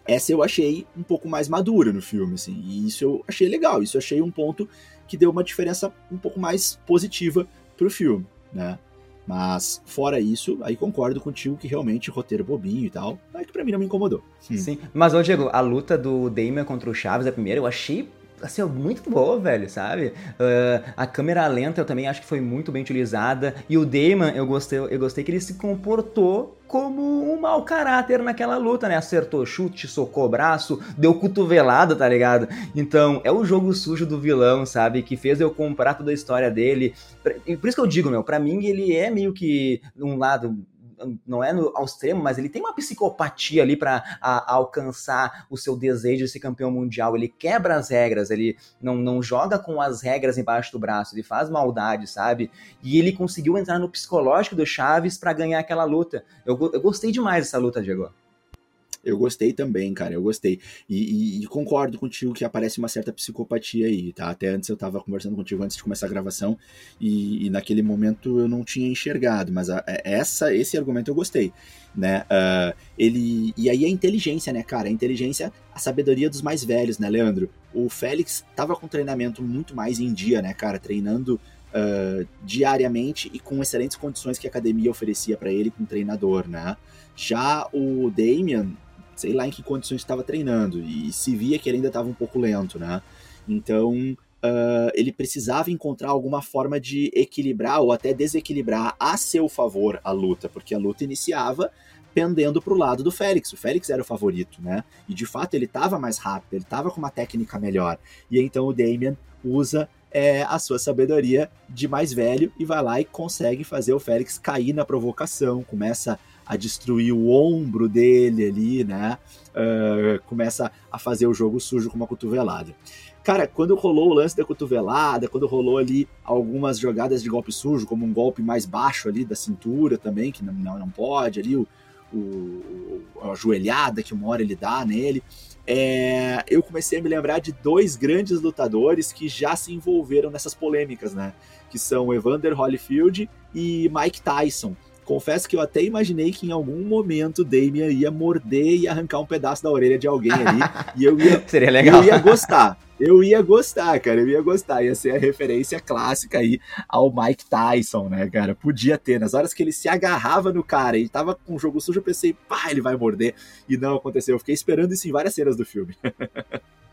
essa eu achei um pouco mais madura no filme, assim, e isso eu achei legal, isso eu achei um ponto que deu uma diferença um pouco mais positiva pro filme, né? Mas, fora isso, aí concordo contigo que realmente roteiro bobinho e tal, é que pra mim não me incomodou. Hum. Sim, mas, ô Diego, a luta do Damon contra o Chaves, a primeira, eu achei assim, muito boa, velho, sabe? Uh, a câmera lenta eu também acho que foi muito bem utilizada. E o Damon, eu gostei, eu gostei que ele se comportou como um mau caráter naquela luta, né? Acertou chute, socou braço, deu cotovelada, tá ligado? Então, é o jogo sujo do vilão, sabe? Que fez eu comprar toda a história dele. Por isso que eu digo, meu, pra mim ele é meio que um lado não é no, ao extremo, mas ele tem uma psicopatia ali para alcançar o seu desejo de ser campeão mundial. Ele quebra as regras, ele não, não joga com as regras embaixo do braço, ele faz maldade, sabe? E ele conseguiu entrar no psicológico do Chaves para ganhar aquela luta. Eu, eu gostei demais dessa luta, Diego. Eu gostei também, cara, eu gostei. E, e, e, concordo contigo que aparece uma certa psicopatia aí, tá? Até antes eu tava conversando contigo antes de começar a gravação e, e naquele momento eu não tinha enxergado, mas a, é, essa, esse argumento eu gostei, né? Uh, ele, e aí a inteligência, né, cara? A inteligência, a sabedoria dos mais velhos, né, Leandro? O Félix tava com treinamento muito mais em dia, né, cara? Treinando Uh, diariamente e com excelentes condições que a academia oferecia para ele com treinador, né? Já o Damian, sei lá em que condições estava treinando, e se via que ele ainda estava um pouco lento, né? Então, uh, ele precisava encontrar alguma forma de equilibrar ou até desequilibrar a seu favor a luta, porque a luta iniciava pendendo para o lado do Félix. O Félix era o favorito, né? E de fato ele estava mais rápido, ele estava com uma técnica melhor. E então o Damian usa é, a sua sabedoria de mais velho e vai lá e consegue fazer o Félix cair na provocação, começa destruir o ombro dele ali, né? Uh, começa a fazer o jogo sujo com uma cotovelada. Cara, quando rolou o lance da cotovelada, quando rolou ali algumas jogadas de golpe sujo, como um golpe mais baixo ali da cintura também, que não, não, não pode, ali o, o, a joelhada que uma hora ele dá nele, é, eu comecei a me lembrar de dois grandes lutadores que já se envolveram nessas polêmicas, né? Que são Evander Holyfield e Mike Tyson. Confesso que eu até imaginei que em algum momento Damian ia morder e arrancar um pedaço da orelha de alguém ali. e eu ia. Seria legal. Eu ia gostar. Eu ia gostar, cara. Eu ia gostar. Ia ser a referência clássica aí ao Mike Tyson, né, cara? Podia ter. Nas horas que ele se agarrava no cara e tava com o jogo sujo, eu pensei, pá, ele vai morder. E não aconteceu. Eu fiquei esperando isso em várias cenas do filme.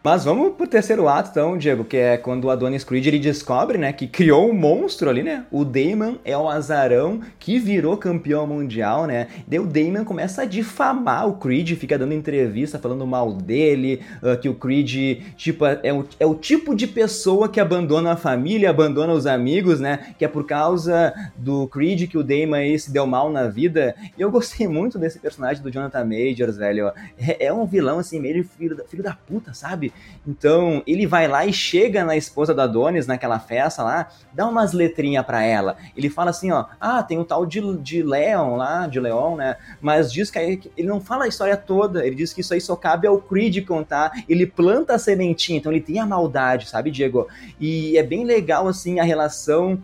Mas vamos pro terceiro ato, então, Diego, que é quando o Adonis Creed ele descobre, né, que criou um monstro ali, né? O Damon é o azarão que virou campeão mundial, né? Daí o Damon começa a difamar o Creed, fica dando entrevista falando mal dele, uh, que o Creed, tipo, é o, é o tipo de pessoa que abandona a família, abandona os amigos, né? Que é por causa do Creed que o Damon aí se deu mal na vida. E eu gostei muito desse personagem do Jonathan Majors, velho. É, é um vilão, assim, meio filho filho da puta, sabe? Então, ele vai lá e chega na esposa da Adonis, naquela festa lá, dá umas letrinhas para ela. Ele fala assim, ó, ah, tem um tal de, de Leon lá, de Leon, né? Mas diz que aí, ele não fala a história toda, ele diz que isso aí só cabe ao Creed contar. Ele planta a sementinha, então ele tem a maldade, sabe, Diego? E é bem legal, assim, a relação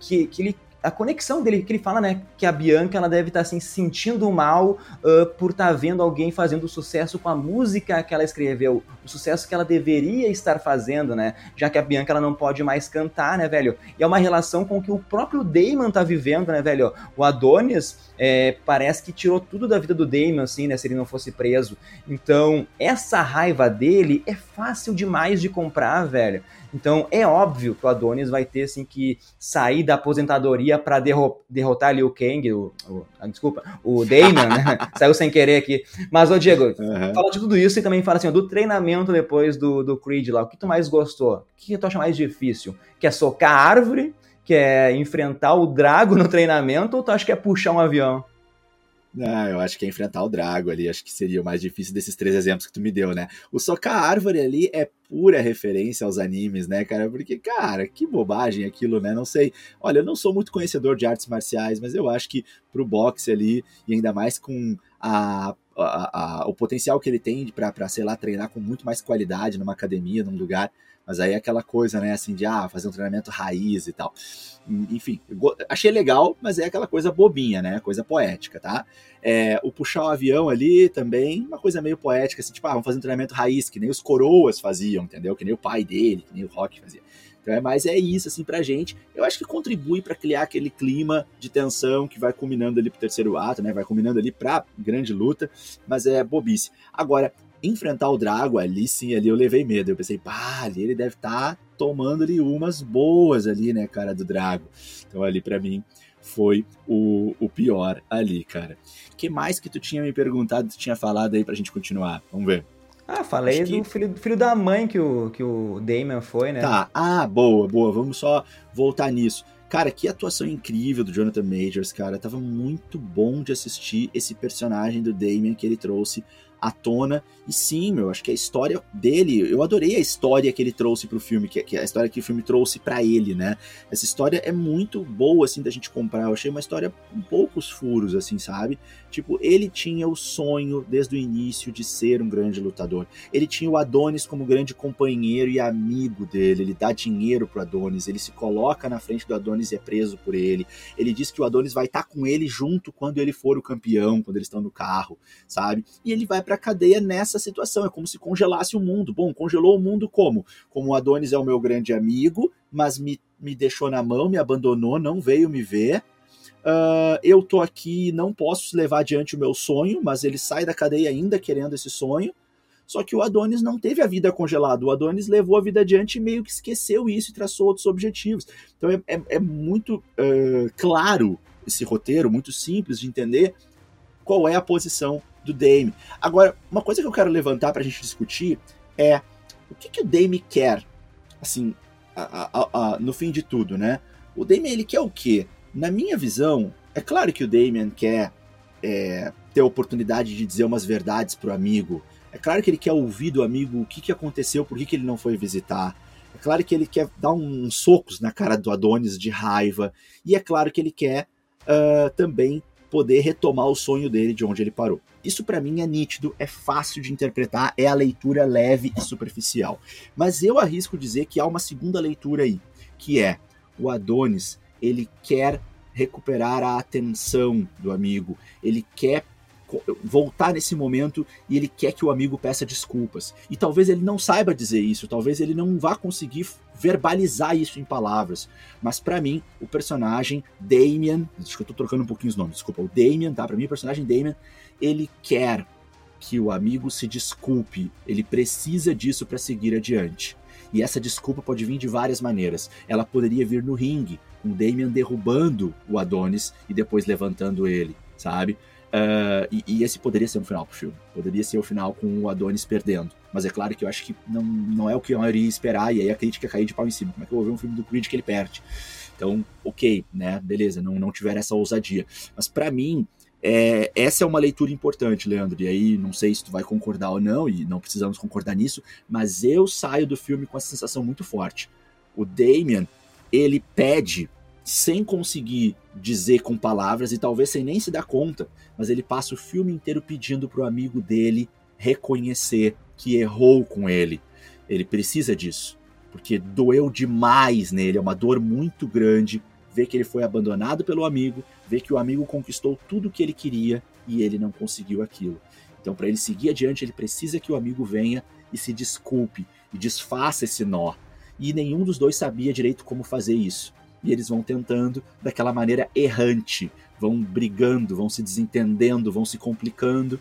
que, que ele a conexão dele, que ele fala, né, que a Bianca ela deve estar tá, assim, se sentindo mal uh, por estar tá vendo alguém fazendo sucesso com a música que ela escreveu, o sucesso que ela deveria estar fazendo, né, já que a Bianca ela não pode mais cantar, né, velho? E é uma relação com que o próprio Damon tá vivendo, né, velho? O Adonis é, parece que tirou tudo da vida do Damon, assim, né, se ele não fosse preso. Então, essa raiva dele é fácil demais de comprar, velho. Então é óbvio que o Adonis vai ter assim que sair da aposentadoria para derro derrotar ali o Kang, o, o ah, desculpa, o Damon, né? Saiu sem querer aqui. Mas ô Diego, uhum. fala de tudo isso e também fala assim, ó, do treinamento depois do, do Creed lá, o que tu mais gostou? O que tu acha mais difícil? Quer socar a árvore? Quer enfrentar o Drago no treinamento ou tu acha que é puxar um avião? Ah, eu acho que é enfrentar o Drago ali, acho que seria o mais difícil desses três exemplos que tu me deu, né? O socar árvore ali é pura referência aos animes, né, cara? Porque, cara, que bobagem aquilo, né? Não sei. Olha, eu não sou muito conhecedor de artes marciais, mas eu acho que pro boxe ali, e ainda mais com a a, a, o potencial que ele tem para, sei lá, treinar com muito mais qualidade numa academia, num lugar. Mas aí é aquela coisa, né, assim, de ah, fazer um treinamento raiz e tal. Enfim, achei legal, mas é aquela coisa bobinha, né? Coisa poética, tá? É, o puxar o avião ali também, uma coisa meio poética, assim, tipo, ah, vamos fazer um treinamento raiz, que nem os coroas faziam, entendeu? Que nem o pai dele, que nem o Rock fazia. Então é mais é isso assim pra gente. Eu acho que contribui para criar aquele clima de tensão que vai culminando ali pro terceiro ato, né? Vai culminando ali pra grande luta, mas é bobice. Agora, enfrentar o Drago ali sim, ali eu levei medo. Eu pensei, pá, ali ele deve estar tá tomando ali umas boas ali, né, cara, do Drago. Então ali para mim foi o, o pior ali, cara. que mais que tu tinha me perguntado, tu tinha falado aí pra gente continuar? Vamos ver. Ah, falei do filho, filho da mãe que o, que o Damon foi, né? Tá, ah, boa, boa. Vamos só voltar nisso. Cara, que atuação incrível do Jonathan Majors, cara. Tava muito bom de assistir esse personagem do Damon que ele trouxe à tona. E sim, meu, acho que a história dele, eu adorei a história que ele trouxe pro filme, que, que a história que o filme trouxe para ele, né? Essa história é muito boa, assim, da gente comprar. Eu achei uma história com poucos furos, assim, sabe? Tipo, ele tinha o sonho desde o início de ser um grande lutador. Ele tinha o Adonis como grande companheiro e amigo dele. Ele dá dinheiro pro Adonis, ele se coloca na frente do Adonis e é preso por ele. Ele diz que o Adonis vai estar tá com ele junto quando ele for o campeão, quando eles estão no carro, sabe? E ele vai pra cadeia nessa situação. É como se congelasse o mundo. Bom, congelou o mundo como? Como o Adonis é o meu grande amigo, mas me, me deixou na mão, me abandonou, não veio me ver. Uh, eu tô aqui, não posso levar adiante o meu sonho, mas ele sai da cadeia ainda querendo esse sonho. Só que o Adonis não teve a vida congelada. O Adonis levou a vida adiante e meio que esqueceu isso e traçou outros objetivos. Então é, é, é muito uh, claro esse roteiro, muito simples de entender qual é a posição do Dame. Agora, uma coisa que eu quero levantar para a gente discutir é o que, que o Dame quer, assim, a, a, a, no fim de tudo, né? O Dame, ele quer o quê? Na minha visão, é claro que o Damien quer é, ter a oportunidade de dizer umas verdades pro amigo. É claro que ele quer ouvir do amigo o que, que aconteceu, por que, que ele não foi visitar. É claro que ele quer dar uns socos na cara do Adonis de raiva. E é claro que ele quer uh, também poder retomar o sonho dele de onde ele parou. Isso para mim é nítido, é fácil de interpretar, é a leitura leve e superficial. Mas eu arrisco dizer que há uma segunda leitura aí, que é o Adonis, ele quer recuperar a atenção do amigo, ele quer voltar nesse momento e ele quer que o amigo peça desculpas. E talvez ele não saiba dizer isso, talvez ele não vá conseguir verbalizar isso em palavras. Mas para mim, o personagem Damien, acho que eu tô trocando um pouquinho os nomes, desculpa, o Damien, tá? Para mim, o personagem Damien, ele quer que o amigo se desculpe, ele precisa disso para seguir adiante. E essa desculpa pode vir de várias maneiras. Ela poderia vir no ringue, o Damien derrubando o Adonis e depois levantando ele, sabe? Uh, e, e, esse poderia ser um final pro filme. Poderia ser o final com o Adonis perdendo. Mas é claro que eu acho que não, não é o que eu iria esperar, e aí a crítica cair de pau em cima. Como é que eu vou ver um filme do Creed que ele perde? Então, ok, né? Beleza, não, não tiver essa ousadia. Mas para mim, é, essa é uma leitura importante, Leandro. E aí, não sei se tu vai concordar ou não, e não precisamos concordar nisso, mas eu saio do filme com essa sensação muito forte. O Damien, ele pede sem conseguir dizer com palavras e talvez sem nem se dar conta, mas ele passa o filme inteiro pedindo pro amigo dele reconhecer que errou com ele. Ele precisa disso, porque doeu demais nele, é uma dor muito grande vê que ele foi abandonado pelo amigo, vê que o amigo conquistou tudo o que ele queria e ele não conseguiu aquilo. Então, para ele seguir adiante, ele precisa que o amigo venha e se desculpe e desfaça esse nó. E nenhum dos dois sabia direito como fazer isso. E eles vão tentando daquela maneira errante, vão brigando, vão se desentendendo, vão se complicando.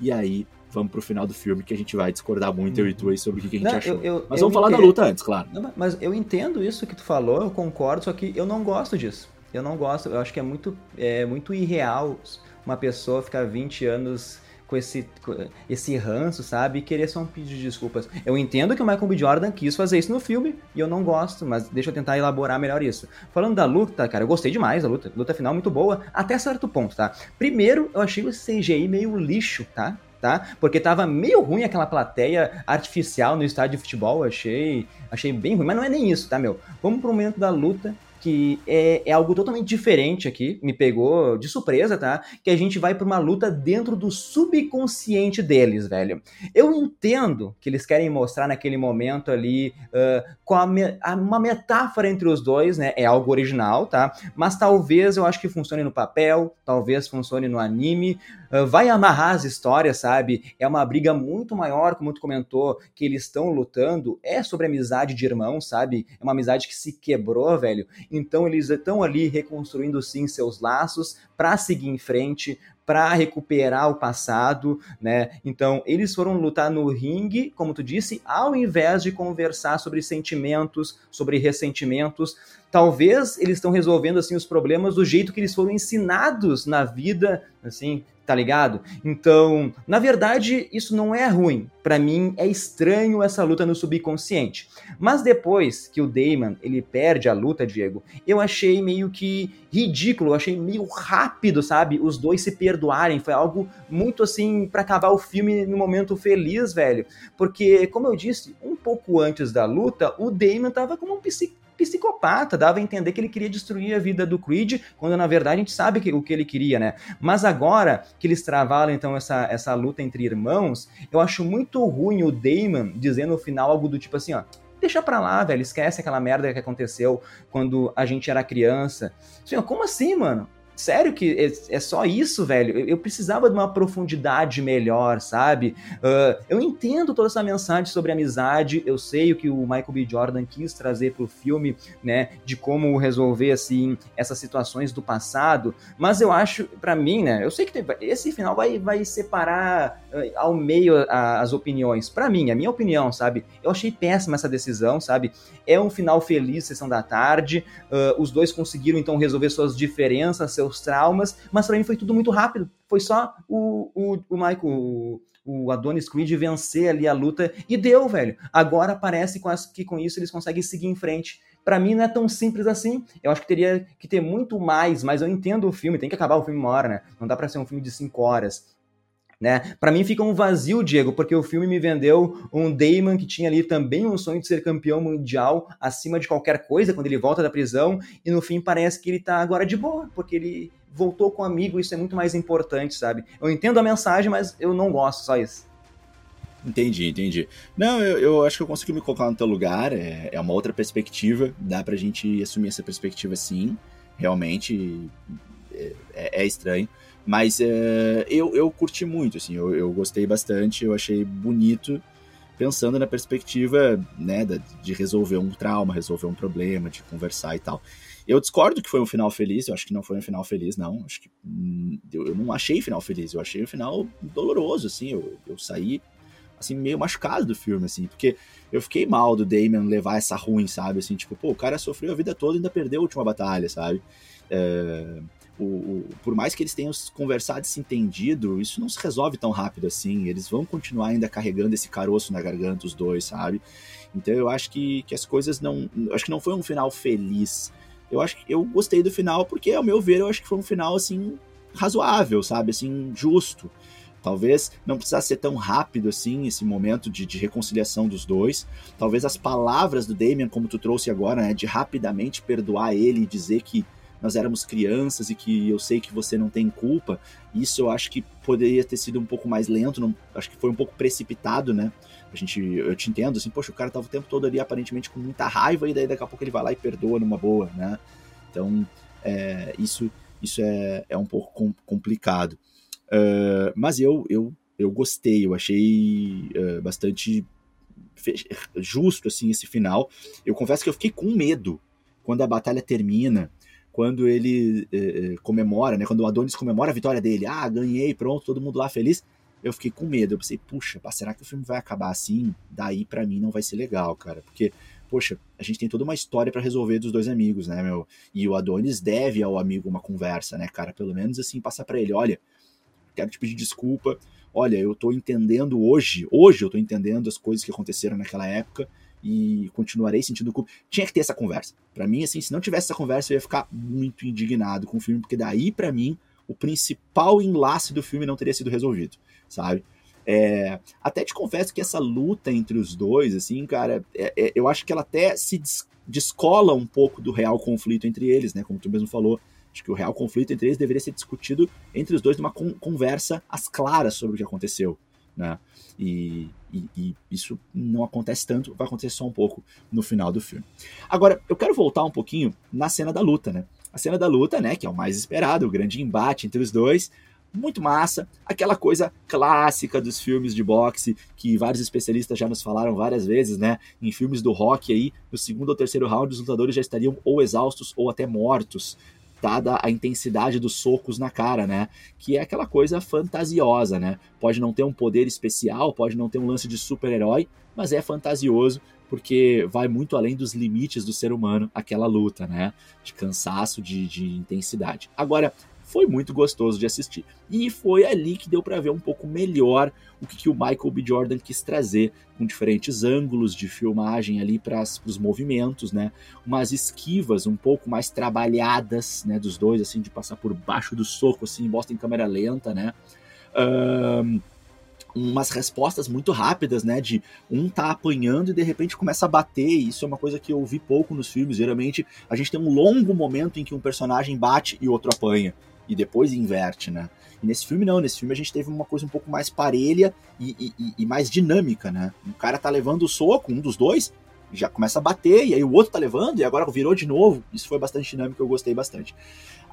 E aí vamos pro final do filme que a gente vai discordar muito, eu e tu, aí, sobre o que a gente não, achou. Eu, eu, mas vamos falar entendo. da luta antes, claro. Não, mas eu entendo isso que tu falou, eu concordo, só que eu não gosto disso. Eu não gosto, eu acho que é muito, é muito irreal uma pessoa ficar 20 anos com esse, com esse ranço, sabe? E querer só um pedido de desculpas. Eu entendo que o Michael B. Jordan quis fazer isso no filme e eu não gosto, mas deixa eu tentar elaborar melhor isso. Falando da luta, cara, eu gostei demais da luta. Luta final muito boa, até certo ponto, tá? Primeiro, eu achei o CGI meio lixo, tá? Tá? Porque tava meio ruim aquela plateia artificial no estádio de futebol, achei, achei bem ruim, mas não é nem isso, tá, meu? Vamos pro momento da luta, que é, é, algo totalmente diferente aqui, me pegou de surpresa, tá? Que a gente vai para uma luta dentro do subconsciente deles, velho. Eu entendo que eles querem mostrar naquele momento ali uh, com me uma metáfora entre os dois, né? É algo original, tá? Mas talvez eu acho que funcione no papel, talvez funcione no anime, uh, vai amarrar as histórias, sabe? É uma briga muito maior, como tu comentou, que eles estão lutando, é sobre amizade de irmãos, sabe? É uma amizade que se quebrou, velho. Então eles estão ali reconstruindo sim seus laços para seguir em frente, para recuperar o passado, né? Então, eles foram lutar no ringue, como tu disse, ao invés de conversar sobre sentimentos, sobre ressentimentos. Talvez eles estão resolvendo assim os problemas do jeito que eles foram ensinados na vida, assim, tá ligado? Então, na verdade, isso não é ruim. Para mim é estranho essa luta no subconsciente. Mas depois que o Damon, ele perde a luta, Diego, eu achei meio que ridículo, eu achei meio rápido, sabe? Os dois se perdoarem, foi algo muito assim para acabar o filme no momento feliz, velho. Porque, como eu disse, um pouco antes da luta, o Damon tava como um psicólogo psicopata, dava a entender que ele queria destruir a vida do Creed, quando na verdade a gente sabe que, o que ele queria, né? Mas agora que eles travaram então essa, essa luta entre irmãos, eu acho muito ruim o Damon dizendo no final algo do tipo assim, ó, deixa pra lá, velho, esquece aquela merda que aconteceu quando a gente era criança. Ó, como assim, mano? Sério que é, é, só isso, velho? Eu, eu, precisava de uma profundidade melhor, sabe? Uh, eu entendo toda essa mensagem sobre amizade, eu sei o que o Michael B. Jordan quis trazer pro filme, né? De como resolver, assim, essas situações do passado, mas eu acho, para mim, né? Eu sei que tem, esse final vai, vai separar uh, ao meio a, as opiniões. para mim, a minha opinião, sabe? Eu achei péssima essa decisão, sabe? É um final feliz, sessão da tarde, uh, os dois conseguiram, então, resolver suas diferenças, seus traumas, mas para mim foi tudo muito rápido. Foi só o, o, o Michael, o, o Adonis Creed vencer ali a luta e deu, velho. Agora parece que com isso eles conseguem seguir em frente. Para mim não é tão simples assim. Eu acho que teria que ter muito mais, mas eu entendo o filme, tem que acabar o filme uma hora, né? Não dá para ser um filme de cinco horas né? Para mim fica um vazio, Diego, porque o filme me vendeu um Damon que tinha ali também um sonho de ser campeão mundial acima de qualquer coisa quando ele volta da prisão e no fim parece que ele tá agora de boa, porque ele voltou com um amigo, isso é muito mais importante, sabe? Eu entendo a mensagem, mas eu não gosto, só isso. Entendi, entendi. Não, eu, eu acho que eu consigo me colocar no teu lugar, é, é uma outra perspectiva, dá pra gente assumir essa perspectiva sim, realmente é, é estranho. Mas uh, eu, eu curti muito, assim, eu, eu gostei bastante, eu achei bonito, pensando na perspectiva, né, de resolver um trauma, resolver um problema, de conversar e tal. Eu discordo que foi um final feliz, eu acho que não foi um final feliz, não. Acho que hum, eu, eu não achei final feliz, eu achei um final doloroso, assim. Eu, eu saí, assim, meio machucado do filme, assim, porque eu fiquei mal do Damon levar essa ruim, sabe? Assim, tipo, pô, o cara sofreu a vida toda e ainda perdeu a última batalha, sabe? É, o, o, por mais que eles tenham conversado e se entendido, isso não se resolve tão rápido assim. Eles vão continuar ainda carregando esse caroço na garganta, os dois, sabe? Então eu acho que, que as coisas não. Acho que não foi um final feliz. Eu acho que eu gostei do final, porque, ao meu ver, eu acho que foi um final assim, razoável, sabe? Assim, justo. Talvez não precisasse ser tão rápido assim, esse momento de, de, reconciliação dos dois. Talvez as palavras do Damien, como tu trouxe agora, né, de rapidamente perdoar ele e dizer que nós éramos crianças e que eu sei que você não tem culpa. Isso eu acho que poderia ter sido um pouco mais lento, não, acho que foi um pouco precipitado, né? A gente, eu te entendo, assim, poxa, o cara tava o tempo todo ali aparentemente com muita raiva e daí daqui a pouco ele vai lá e perdoa numa boa, né? Então, é, isso, isso é, é um pouco com, complicado. Uh, mas eu, eu, eu gostei, eu achei uh, bastante justo assim esse final. Eu confesso que eu fiquei com medo quando a batalha termina, quando ele eh, comemora, né, quando o Adonis comemora a vitória dele, ah, ganhei, pronto, todo mundo lá feliz. Eu fiquei com medo, eu pensei, puxa, será que o filme vai acabar assim? Daí para mim não vai ser legal, cara, porque poxa, a gente tem toda uma história para resolver dos dois amigos, né, meu? E o Adonis deve ao amigo uma conversa, né, cara? Pelo menos assim, passar para ele, olha, quero te pedir desculpa. Olha, eu tô entendendo hoje, hoje eu tô entendendo as coisas que aconteceram naquela época e continuarei sentindo culpa. Tinha que ter essa conversa. Para mim, assim, se não tivesse essa conversa, eu ia ficar muito indignado com o filme, porque daí, para mim, o principal enlace do filme não teria sido resolvido, sabe? É, até te confesso que essa luta entre os dois, assim, cara, é, é, eu acho que ela até se des descola um pouco do real conflito entre eles, né? Como tu mesmo falou. Acho que o real conflito entre eles deveria ser discutido entre os dois numa con conversa às claras sobre o que aconteceu, né? E, e, e, isso não acontece tanto, vai acontecer só um pouco no final do filme. Agora, eu quero voltar um pouquinho na cena da luta, né? A cena da luta, né, que é o mais esperado, o grande embate entre os dois, muito massa, aquela coisa clássica dos filmes de boxe que vários especialistas já nos falaram várias vezes, né? Em filmes do rock aí, no segundo ou terceiro round, os lutadores já estariam ou exaustos ou até mortos, dada a intensidade dos socos na cara, né? Que é aquela coisa fantasiosa, né? Pode não ter um poder especial, pode não ter um lance de super-herói, mas é fantasioso porque vai muito além dos limites do ser humano aquela luta, né? De cansaço, de, de intensidade. Agora, foi muito gostoso de assistir. E foi ali que deu para ver um pouco melhor o que, que, o Michael B. Jordan quis trazer, com diferentes ângulos de filmagem ali para os movimentos, né? Umas esquivas um pouco mais trabalhadas, né? Dos dois, assim, de passar por baixo do soco, assim, mostra em câmera lenta, né? Um, umas respostas muito rápidas, né? De um tá apanhando e de repente começa a bater. Isso é uma coisa que eu vi pouco nos filmes. Geralmente a gente tem um longo momento em que um personagem bate e outro apanha e depois inverte, né? E nesse filme não, nesse filme a gente teve uma coisa um pouco mais parelha e, e, e mais dinâmica, né? Um cara tá levando o soco, um dos dois, já começa a bater, e aí o outro tá levando, e agora virou de novo. Isso foi bastante dinâmico, eu gostei bastante.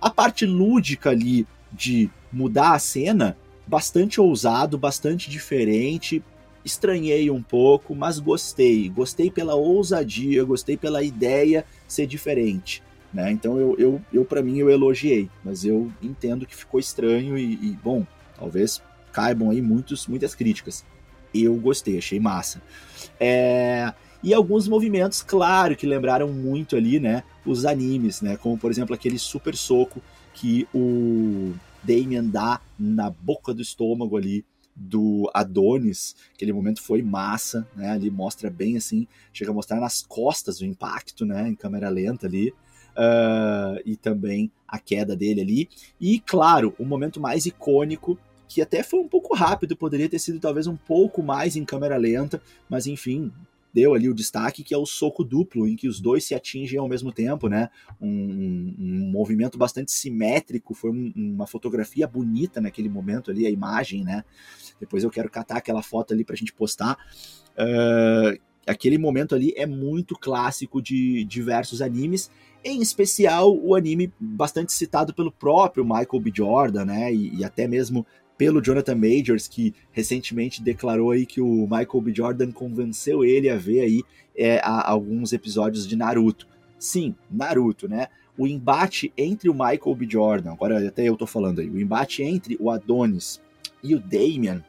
A parte lúdica ali de mudar a cena, bastante ousado, bastante diferente. Estranhei um pouco, mas gostei. Gostei pela ousadia, gostei pela ideia ser diferente. Né? Então eu, eu, eu para mim eu elogiei, mas eu entendo que ficou estranho e, e, bom, talvez caibam aí muitos, muitas críticas. Eu gostei, achei massa. É... E alguns movimentos, claro, que lembraram muito ali, né, os animes, né, como por exemplo aquele super soco que o Damien dá na boca do estômago ali do Adonis, aquele momento foi massa, né, ali mostra bem assim, chega a mostrar nas costas o impacto, né, em câmera lenta ali uh, e também a queda dele ali. E, claro, o momento mais icônico, que até foi um pouco rápido, poderia ter sido talvez um pouco mais em câmera lenta, mas enfim, deu ali o destaque, que é o soco duplo, em que os dois se atingem ao mesmo tempo, né? Um, um movimento bastante simétrico, foi um, uma fotografia bonita naquele momento ali, a imagem, né? Depois eu quero catar aquela foto ali pra gente postar. Uh, aquele momento ali é muito clássico de diversos animes em especial o anime bastante citado pelo próprio Michael B. Jordan, né, e, e, até mesmo pelo Jonathan Majors, que recentemente declarou aí que o Michael B. Jordan convenceu ele a ver aí é, a, alguns episódios de Naruto. Sim, Naruto, né? O embate entre o Michael B. Jordan, agora até eu tô falando aí, o embate entre o Adonis e o Damian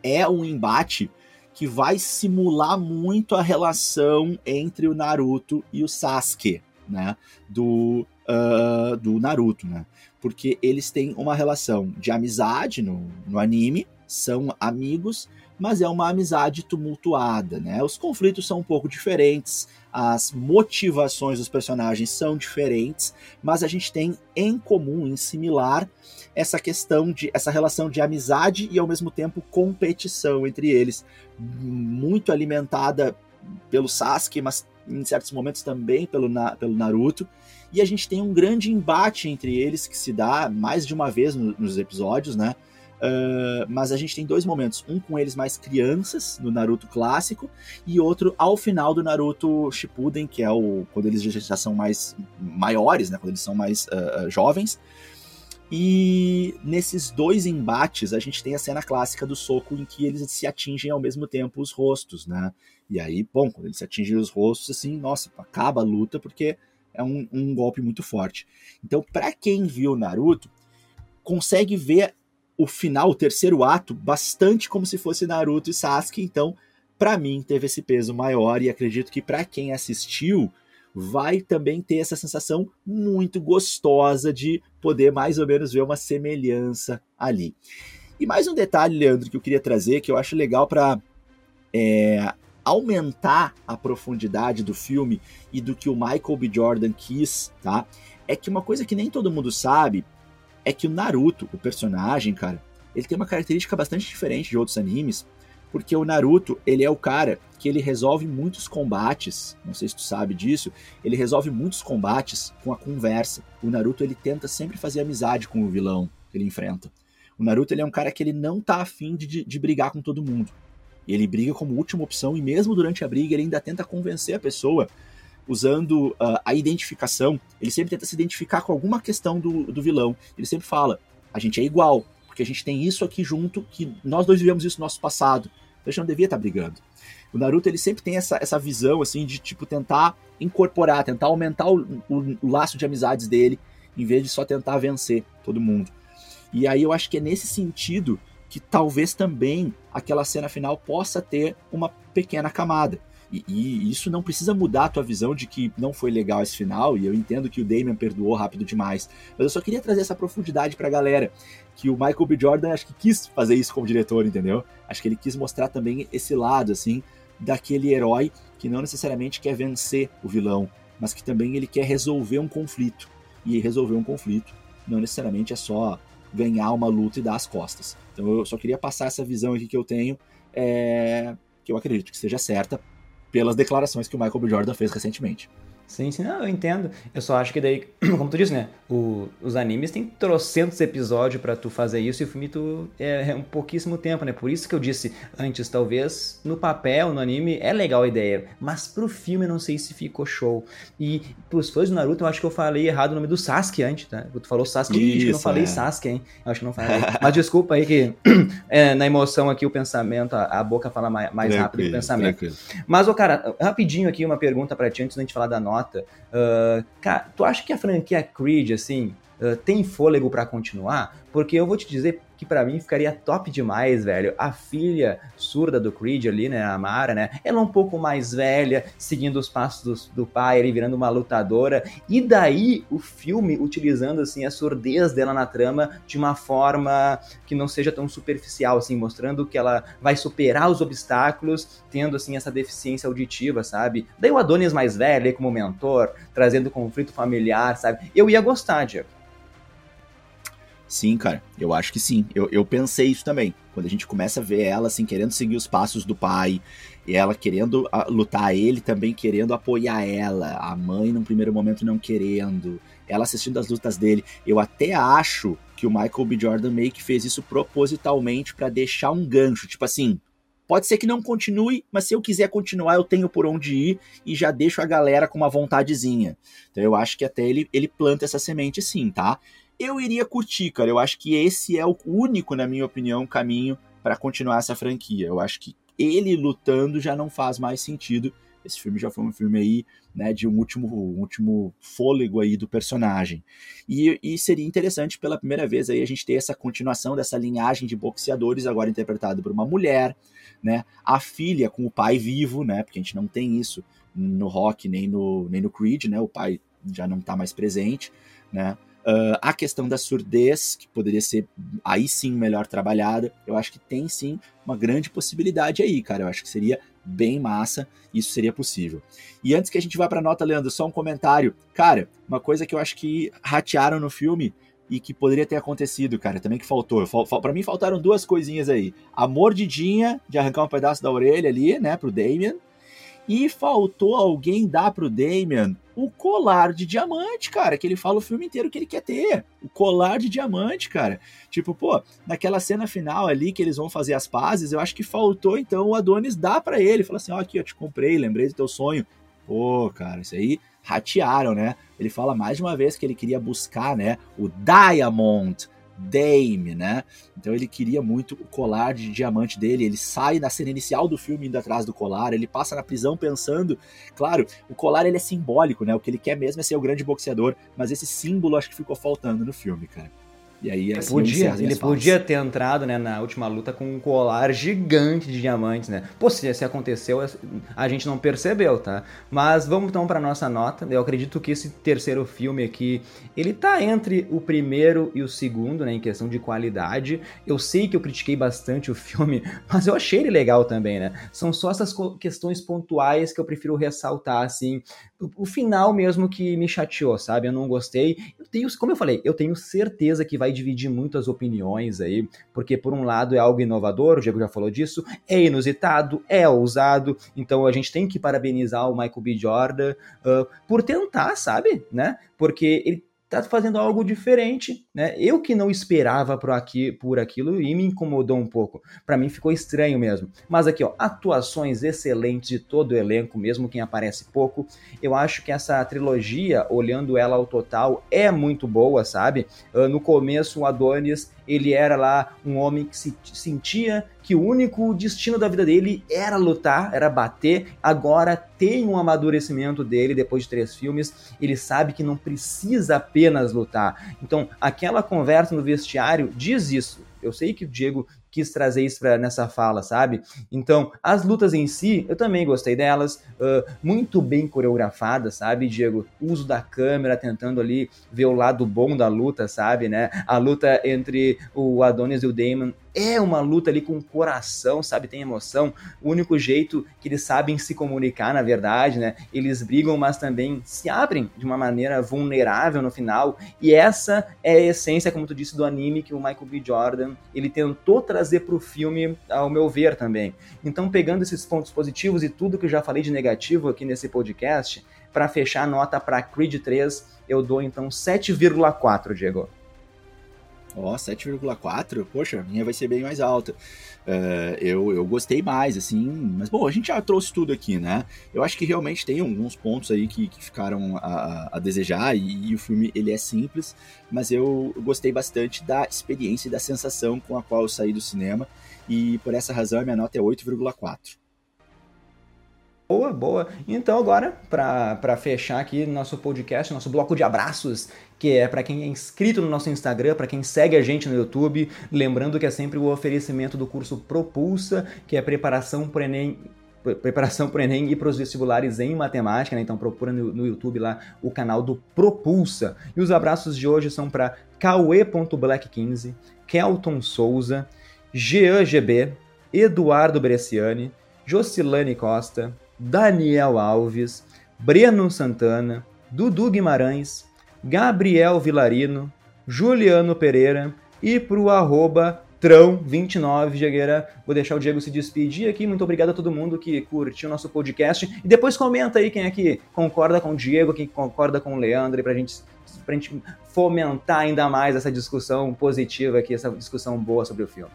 é um embate que vai simular muito a relação entre o Naruto e o Sasuke, né, do, uh, do Naruto, né? Porque eles têm uma relação de amizade no, no anime, são amigos, mas é uma amizade tumultuada, né? Os conflitos são um pouco diferentes, as motivações dos personagens são diferentes, mas a gente tem em comum, em similar, essa questão de essa relação de amizade e ao mesmo tempo competição entre eles, muito alimentada pelo Sasuke, mas em certos momentos também pelo, na, pelo Naruto. E a gente tem um grande embate entre eles que se dá mais de uma vez no, nos episódios, né? Uh, mas a gente tem dois momentos, um com eles mais crianças no Naruto clássico e outro ao final do Naruto Shippuden, que é o quando eles já são mais maiores, né, quando eles são mais uh, jovens. E nesses dois embates a gente tem a cena clássica do soco em que eles se atingem ao mesmo tempo os rostos, né? E aí, bom, quando eles atingem os rostos, assim, nossa, acaba a luta porque é um, um golpe muito forte. Então, para quem viu Naruto, consegue ver o final, o terceiro ato, bastante como se fosse Naruto e Sasuke. Então, para mim, teve esse peso maior e acredito que para quem assistiu, vai também ter essa sensação muito gostosa de poder mais ou menos ver uma semelhança ali. E mais um detalhe, Leandro, que eu queria trazer, que eu acho legal para é, aumentar a profundidade do filme e do que o Michael B. Jordan quis, tá? É que uma coisa que nem todo mundo sabe é que o Naruto, o personagem, cara, ele tem uma característica bastante diferente de outros animes, porque o Naruto, ele é o cara que ele resolve muitos combates, não sei se tu sabe disso, ele resolve muitos combates com a conversa. O Naruto, ele tenta sempre fazer amizade com o vilão que ele enfrenta. O Naruto, ele é um cara que ele não tá afim de, de brigar com todo mundo. Ele briga como última opção e mesmo durante a briga ele ainda tenta convencer a pessoa usando uh, a identificação. Ele sempre tenta se identificar com alguma questão do, do vilão. Ele sempre fala: a gente é igual, porque a gente tem isso aqui junto, que nós dois vivemos isso no nosso passado. Então a gente não devia estar brigando. O Naruto ele sempre tem essa, essa visão assim de tipo tentar incorporar, tentar aumentar o, o, o laço de amizades dele, em vez de só tentar vencer todo mundo. E aí eu acho que é nesse sentido que talvez também aquela cena final possa ter uma pequena camada. E, e, isso não precisa mudar a tua visão de que não foi legal esse final, e eu entendo que o Damian perdoou rápido demais. Mas eu só queria trazer essa profundidade pra galera. Que o Michael B. Jordan acho que quis fazer isso como diretor, entendeu? Acho que ele quis mostrar também esse lado, assim, daquele herói que não necessariamente quer vencer o vilão, mas que também ele quer resolver um conflito. E resolver um conflito não necessariamente é só ganhar uma luta e dar as costas. Então eu só queria passar essa visão aqui que eu tenho, é, que eu acredito que seja certa, pelas declarações que o Michael B. Jordan fez recentemente. Sim, sim, não, eu entendo. Eu só acho que daí, como tu disse, né? O, os animes têm trocentos episódios para tu fazer isso e o filme tu é, é, um pouquíssimo tempo, né? Por isso que eu disse antes, talvez no papel, no anime, é legal a ideia, mas pro filme eu não sei se ficou show. E pros fãs do Naruto, eu acho que eu falei errado o nome do Sasuke antes, tá? Tu falou Sasuke, isso, acho que eu não falei é. Sasuke, hein? Eu acho que não falei. mas desculpa aí que é, na emoção aqui o pensamento, a, a boca fala mais, mais rápido que o pensamento. Tranquilo. Mas, ô cara, rapidinho aqui uma pergunta para ti antes da gente falar da nota nota. Uh, cara, tu acha que a franquia Creed, assim, uh, tem fôlego para continuar? Porque eu vou te dizer que para mim ficaria top demais, velho. A filha surda do Creed ali, né, a Mara, né? Ela é um pouco mais velha, seguindo os passos do, do pai, ele virando uma lutadora. E daí o filme utilizando assim a surdez dela na trama de uma forma que não seja tão superficial, assim, mostrando que ela vai superar os obstáculos, tendo assim essa deficiência auditiva, sabe? Daí o Adonis mais velho, como mentor, trazendo conflito familiar, sabe? Eu ia gostar, Diego. Sim, cara, eu acho que sim. Eu, eu pensei isso também. Quando a gente começa a ver ela, assim, querendo seguir os passos do pai, e ela querendo ah, lutar, ele também querendo apoiar ela, a mãe num primeiro momento não querendo, ela assistindo as lutas dele. Eu até acho que o Michael B. Jordan meio que fez isso propositalmente para deixar um gancho, tipo assim. Pode ser que não continue, mas se eu quiser continuar, eu tenho por onde ir e já deixo a galera com uma vontadezinha. Então eu acho que até ele, ele planta essa semente sim, tá? Eu iria curtir, cara. Eu acho que esse é o único, na minha opinião, caminho para continuar essa franquia. Eu acho que ele lutando já não faz mais sentido. Esse filme já foi um filme aí, né, de um último, um último fôlego aí do personagem. E, e, seria interessante pela primeira vez aí a gente ter essa continuação dessa linhagem de boxeadores agora interpretado por uma mulher, né? A filha com o pai vivo, né? Porque a gente não tem isso no Rock nem no nem no Creed, né? O pai já não está mais presente, né? Uh, a questão da surdez, que poderia ser aí sim melhor trabalhada, eu acho que tem sim uma grande possibilidade aí, cara. Eu acho que seria bem massa, isso seria possível. E antes que a gente vá para nota, Leandro, só um comentário. Cara, uma coisa que eu acho que ratearam no filme e que poderia ter acontecido, cara, também que faltou. Para mim faltaram duas coisinhas aí. A mordidinha de arrancar um pedaço da orelha ali, né, pro Damien. E faltou alguém dar pro Damian o colar de diamante, cara, que ele fala o filme inteiro que ele quer ter. O colar de diamante, cara. Tipo, pô, naquela cena final ali que eles vão fazer as pazes, eu acho que faltou então o Adonis dar para ele. Fala assim: ó, oh, aqui, eu te comprei, lembrei do teu sonho. Pô, cara, isso aí ratearam, né? Ele fala mais de uma vez que ele queria buscar, né, o Diamond Dame, né? Então ele queria muito o colar de diamante dele. Ele sai na cena inicial do filme indo atrás do colar. Ele passa na prisão pensando, claro, o colar ele é simbólico, né? O que ele quer mesmo é ser o grande boxeador, mas esse símbolo acho que ficou faltando no filme, cara. E aí, assim, podia, ele podia ter entrado né, na última luta com um colar gigante de diamantes, né? Pô, se, se aconteceu, a gente não percebeu, tá? Mas vamos então para nossa nota. Eu acredito que esse terceiro filme aqui, ele tá entre o primeiro e o segundo, né, em questão de qualidade. Eu sei que eu critiquei bastante o filme, mas eu achei ele legal também, né? São só essas questões pontuais que eu prefiro ressaltar, assim. O, final mesmo que me chateou, sabe? Eu não gostei. Eu tenho, como eu falei, eu tenho certeza que vai dividir muitas opiniões aí, porque por um lado é algo inovador, o Diego já falou disso, é inusitado, é ousado, então a gente tem que parabenizar o Michael B. Jordan uh, por tentar, sabe, né? Porque ele tá fazendo algo diferente, né? Eu que não esperava por, aqui, por aquilo e me incomodou um pouco. Para mim ficou estranho mesmo. Mas aqui, ó, atuações excelentes de todo o elenco, mesmo quem aparece pouco. Eu acho que essa trilogia, olhando ela ao total, é muito boa, sabe? Uh, no começo, o Adonis ele era lá um homem que se sentia que o único destino da vida dele era lutar, era bater. Agora tem um amadurecimento dele depois de três filmes. Ele sabe que não precisa apenas lutar. Então, aquela conversa no vestiário diz isso. Eu sei que o Diego quis trazer isso pra, nessa fala, sabe? Então, as lutas em si, eu também gostei delas, uh, muito bem coreografadas, sabe, Diego? Uso da câmera, tentando ali ver o lado bom da luta, sabe, né? A luta entre o Adonis e o Damon é uma luta ali com coração, sabe? Tem emoção. O único jeito que eles sabem se comunicar, na verdade, né? Eles brigam, mas também se abrem de uma maneira vulnerável no final. E essa é a essência, como tu disse, do anime que o Michael B. Jordan ele tentou trazer para o filme, ao meu ver também. Então, pegando esses pontos positivos e tudo que eu já falei de negativo aqui nesse podcast, para fechar a nota para Creed 3, eu dou então 7,4, Diego. Ó, oh, 7,4? Poxa, a minha vai ser bem mais alta. Uh, eu, eu gostei mais, assim, mas bom, a gente já trouxe tudo aqui, né? Eu acho que realmente tem alguns pontos aí que, que ficaram a, a desejar e, e, o filme ele é simples, mas eu, gostei bastante da experiência e da sensação com a qual eu saí do cinema e por essa razão a minha nota é 8,4. Boa, boa. Então agora, para fechar aqui nosso podcast, nosso bloco de abraços, que é para quem é inscrito no nosso Instagram, para quem segue a gente no YouTube, lembrando que é sempre o oferecimento do curso Propulsa, que é preparação para Enem preparação para o Enem e para os vestibulares em matemática, né? Então procura no, no, YouTube lá o canal do Propulsa. E os abraços de hoje são para Cauê.black15, Kelton Souza, Jean GB, Eduardo Bresciani, Jocilane Costa, Daniel Alves, Breno Santana, Dudu Guimarães, Gabriel Vilarino, Juliano Pereira e pro arroba Trão29, Jagueira. Vou deixar o Diego se despedir aqui. Muito obrigado a todo mundo que curtiu o nosso podcast. E depois comenta aí quem é que concorda com o Diego, quem concorda com o Leandro, pra gente, pra gente fomentar ainda mais essa discussão positiva aqui, essa discussão boa sobre o filme.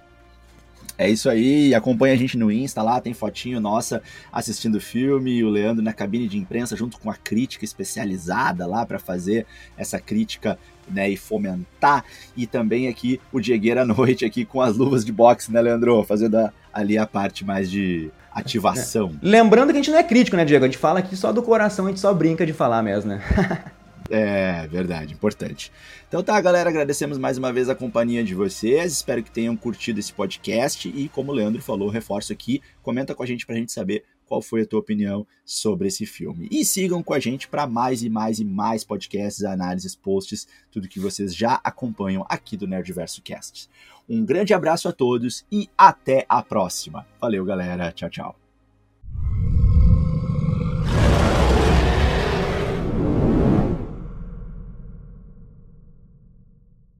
É isso aí, acompanha a gente no Insta lá, tem fotinho nossa assistindo o filme, o Leandro na cabine de imprensa junto com a crítica especializada lá para fazer essa crítica né, e fomentar. E também aqui o Diegueira à noite aqui com as luvas de boxe, né, Leandro? Fazendo a, ali a parte mais de ativação. É. Lembrando que a gente não é crítico, né, Diego? A gente fala aqui só do coração, a gente só brinca de falar mesmo, né? É, verdade, importante. Então tá, galera, agradecemos mais uma vez a companhia de vocês. Espero que tenham curtido esse podcast e, como o Leandro falou, reforço aqui, comenta com a gente pra gente saber qual foi a tua opinião sobre esse filme. E sigam com a gente para mais e mais e mais podcasts, análises, posts, tudo que vocês já acompanham aqui do Nerdverso Cast. Um grande abraço a todos e até a próxima. Valeu, galera. Tchau, tchau.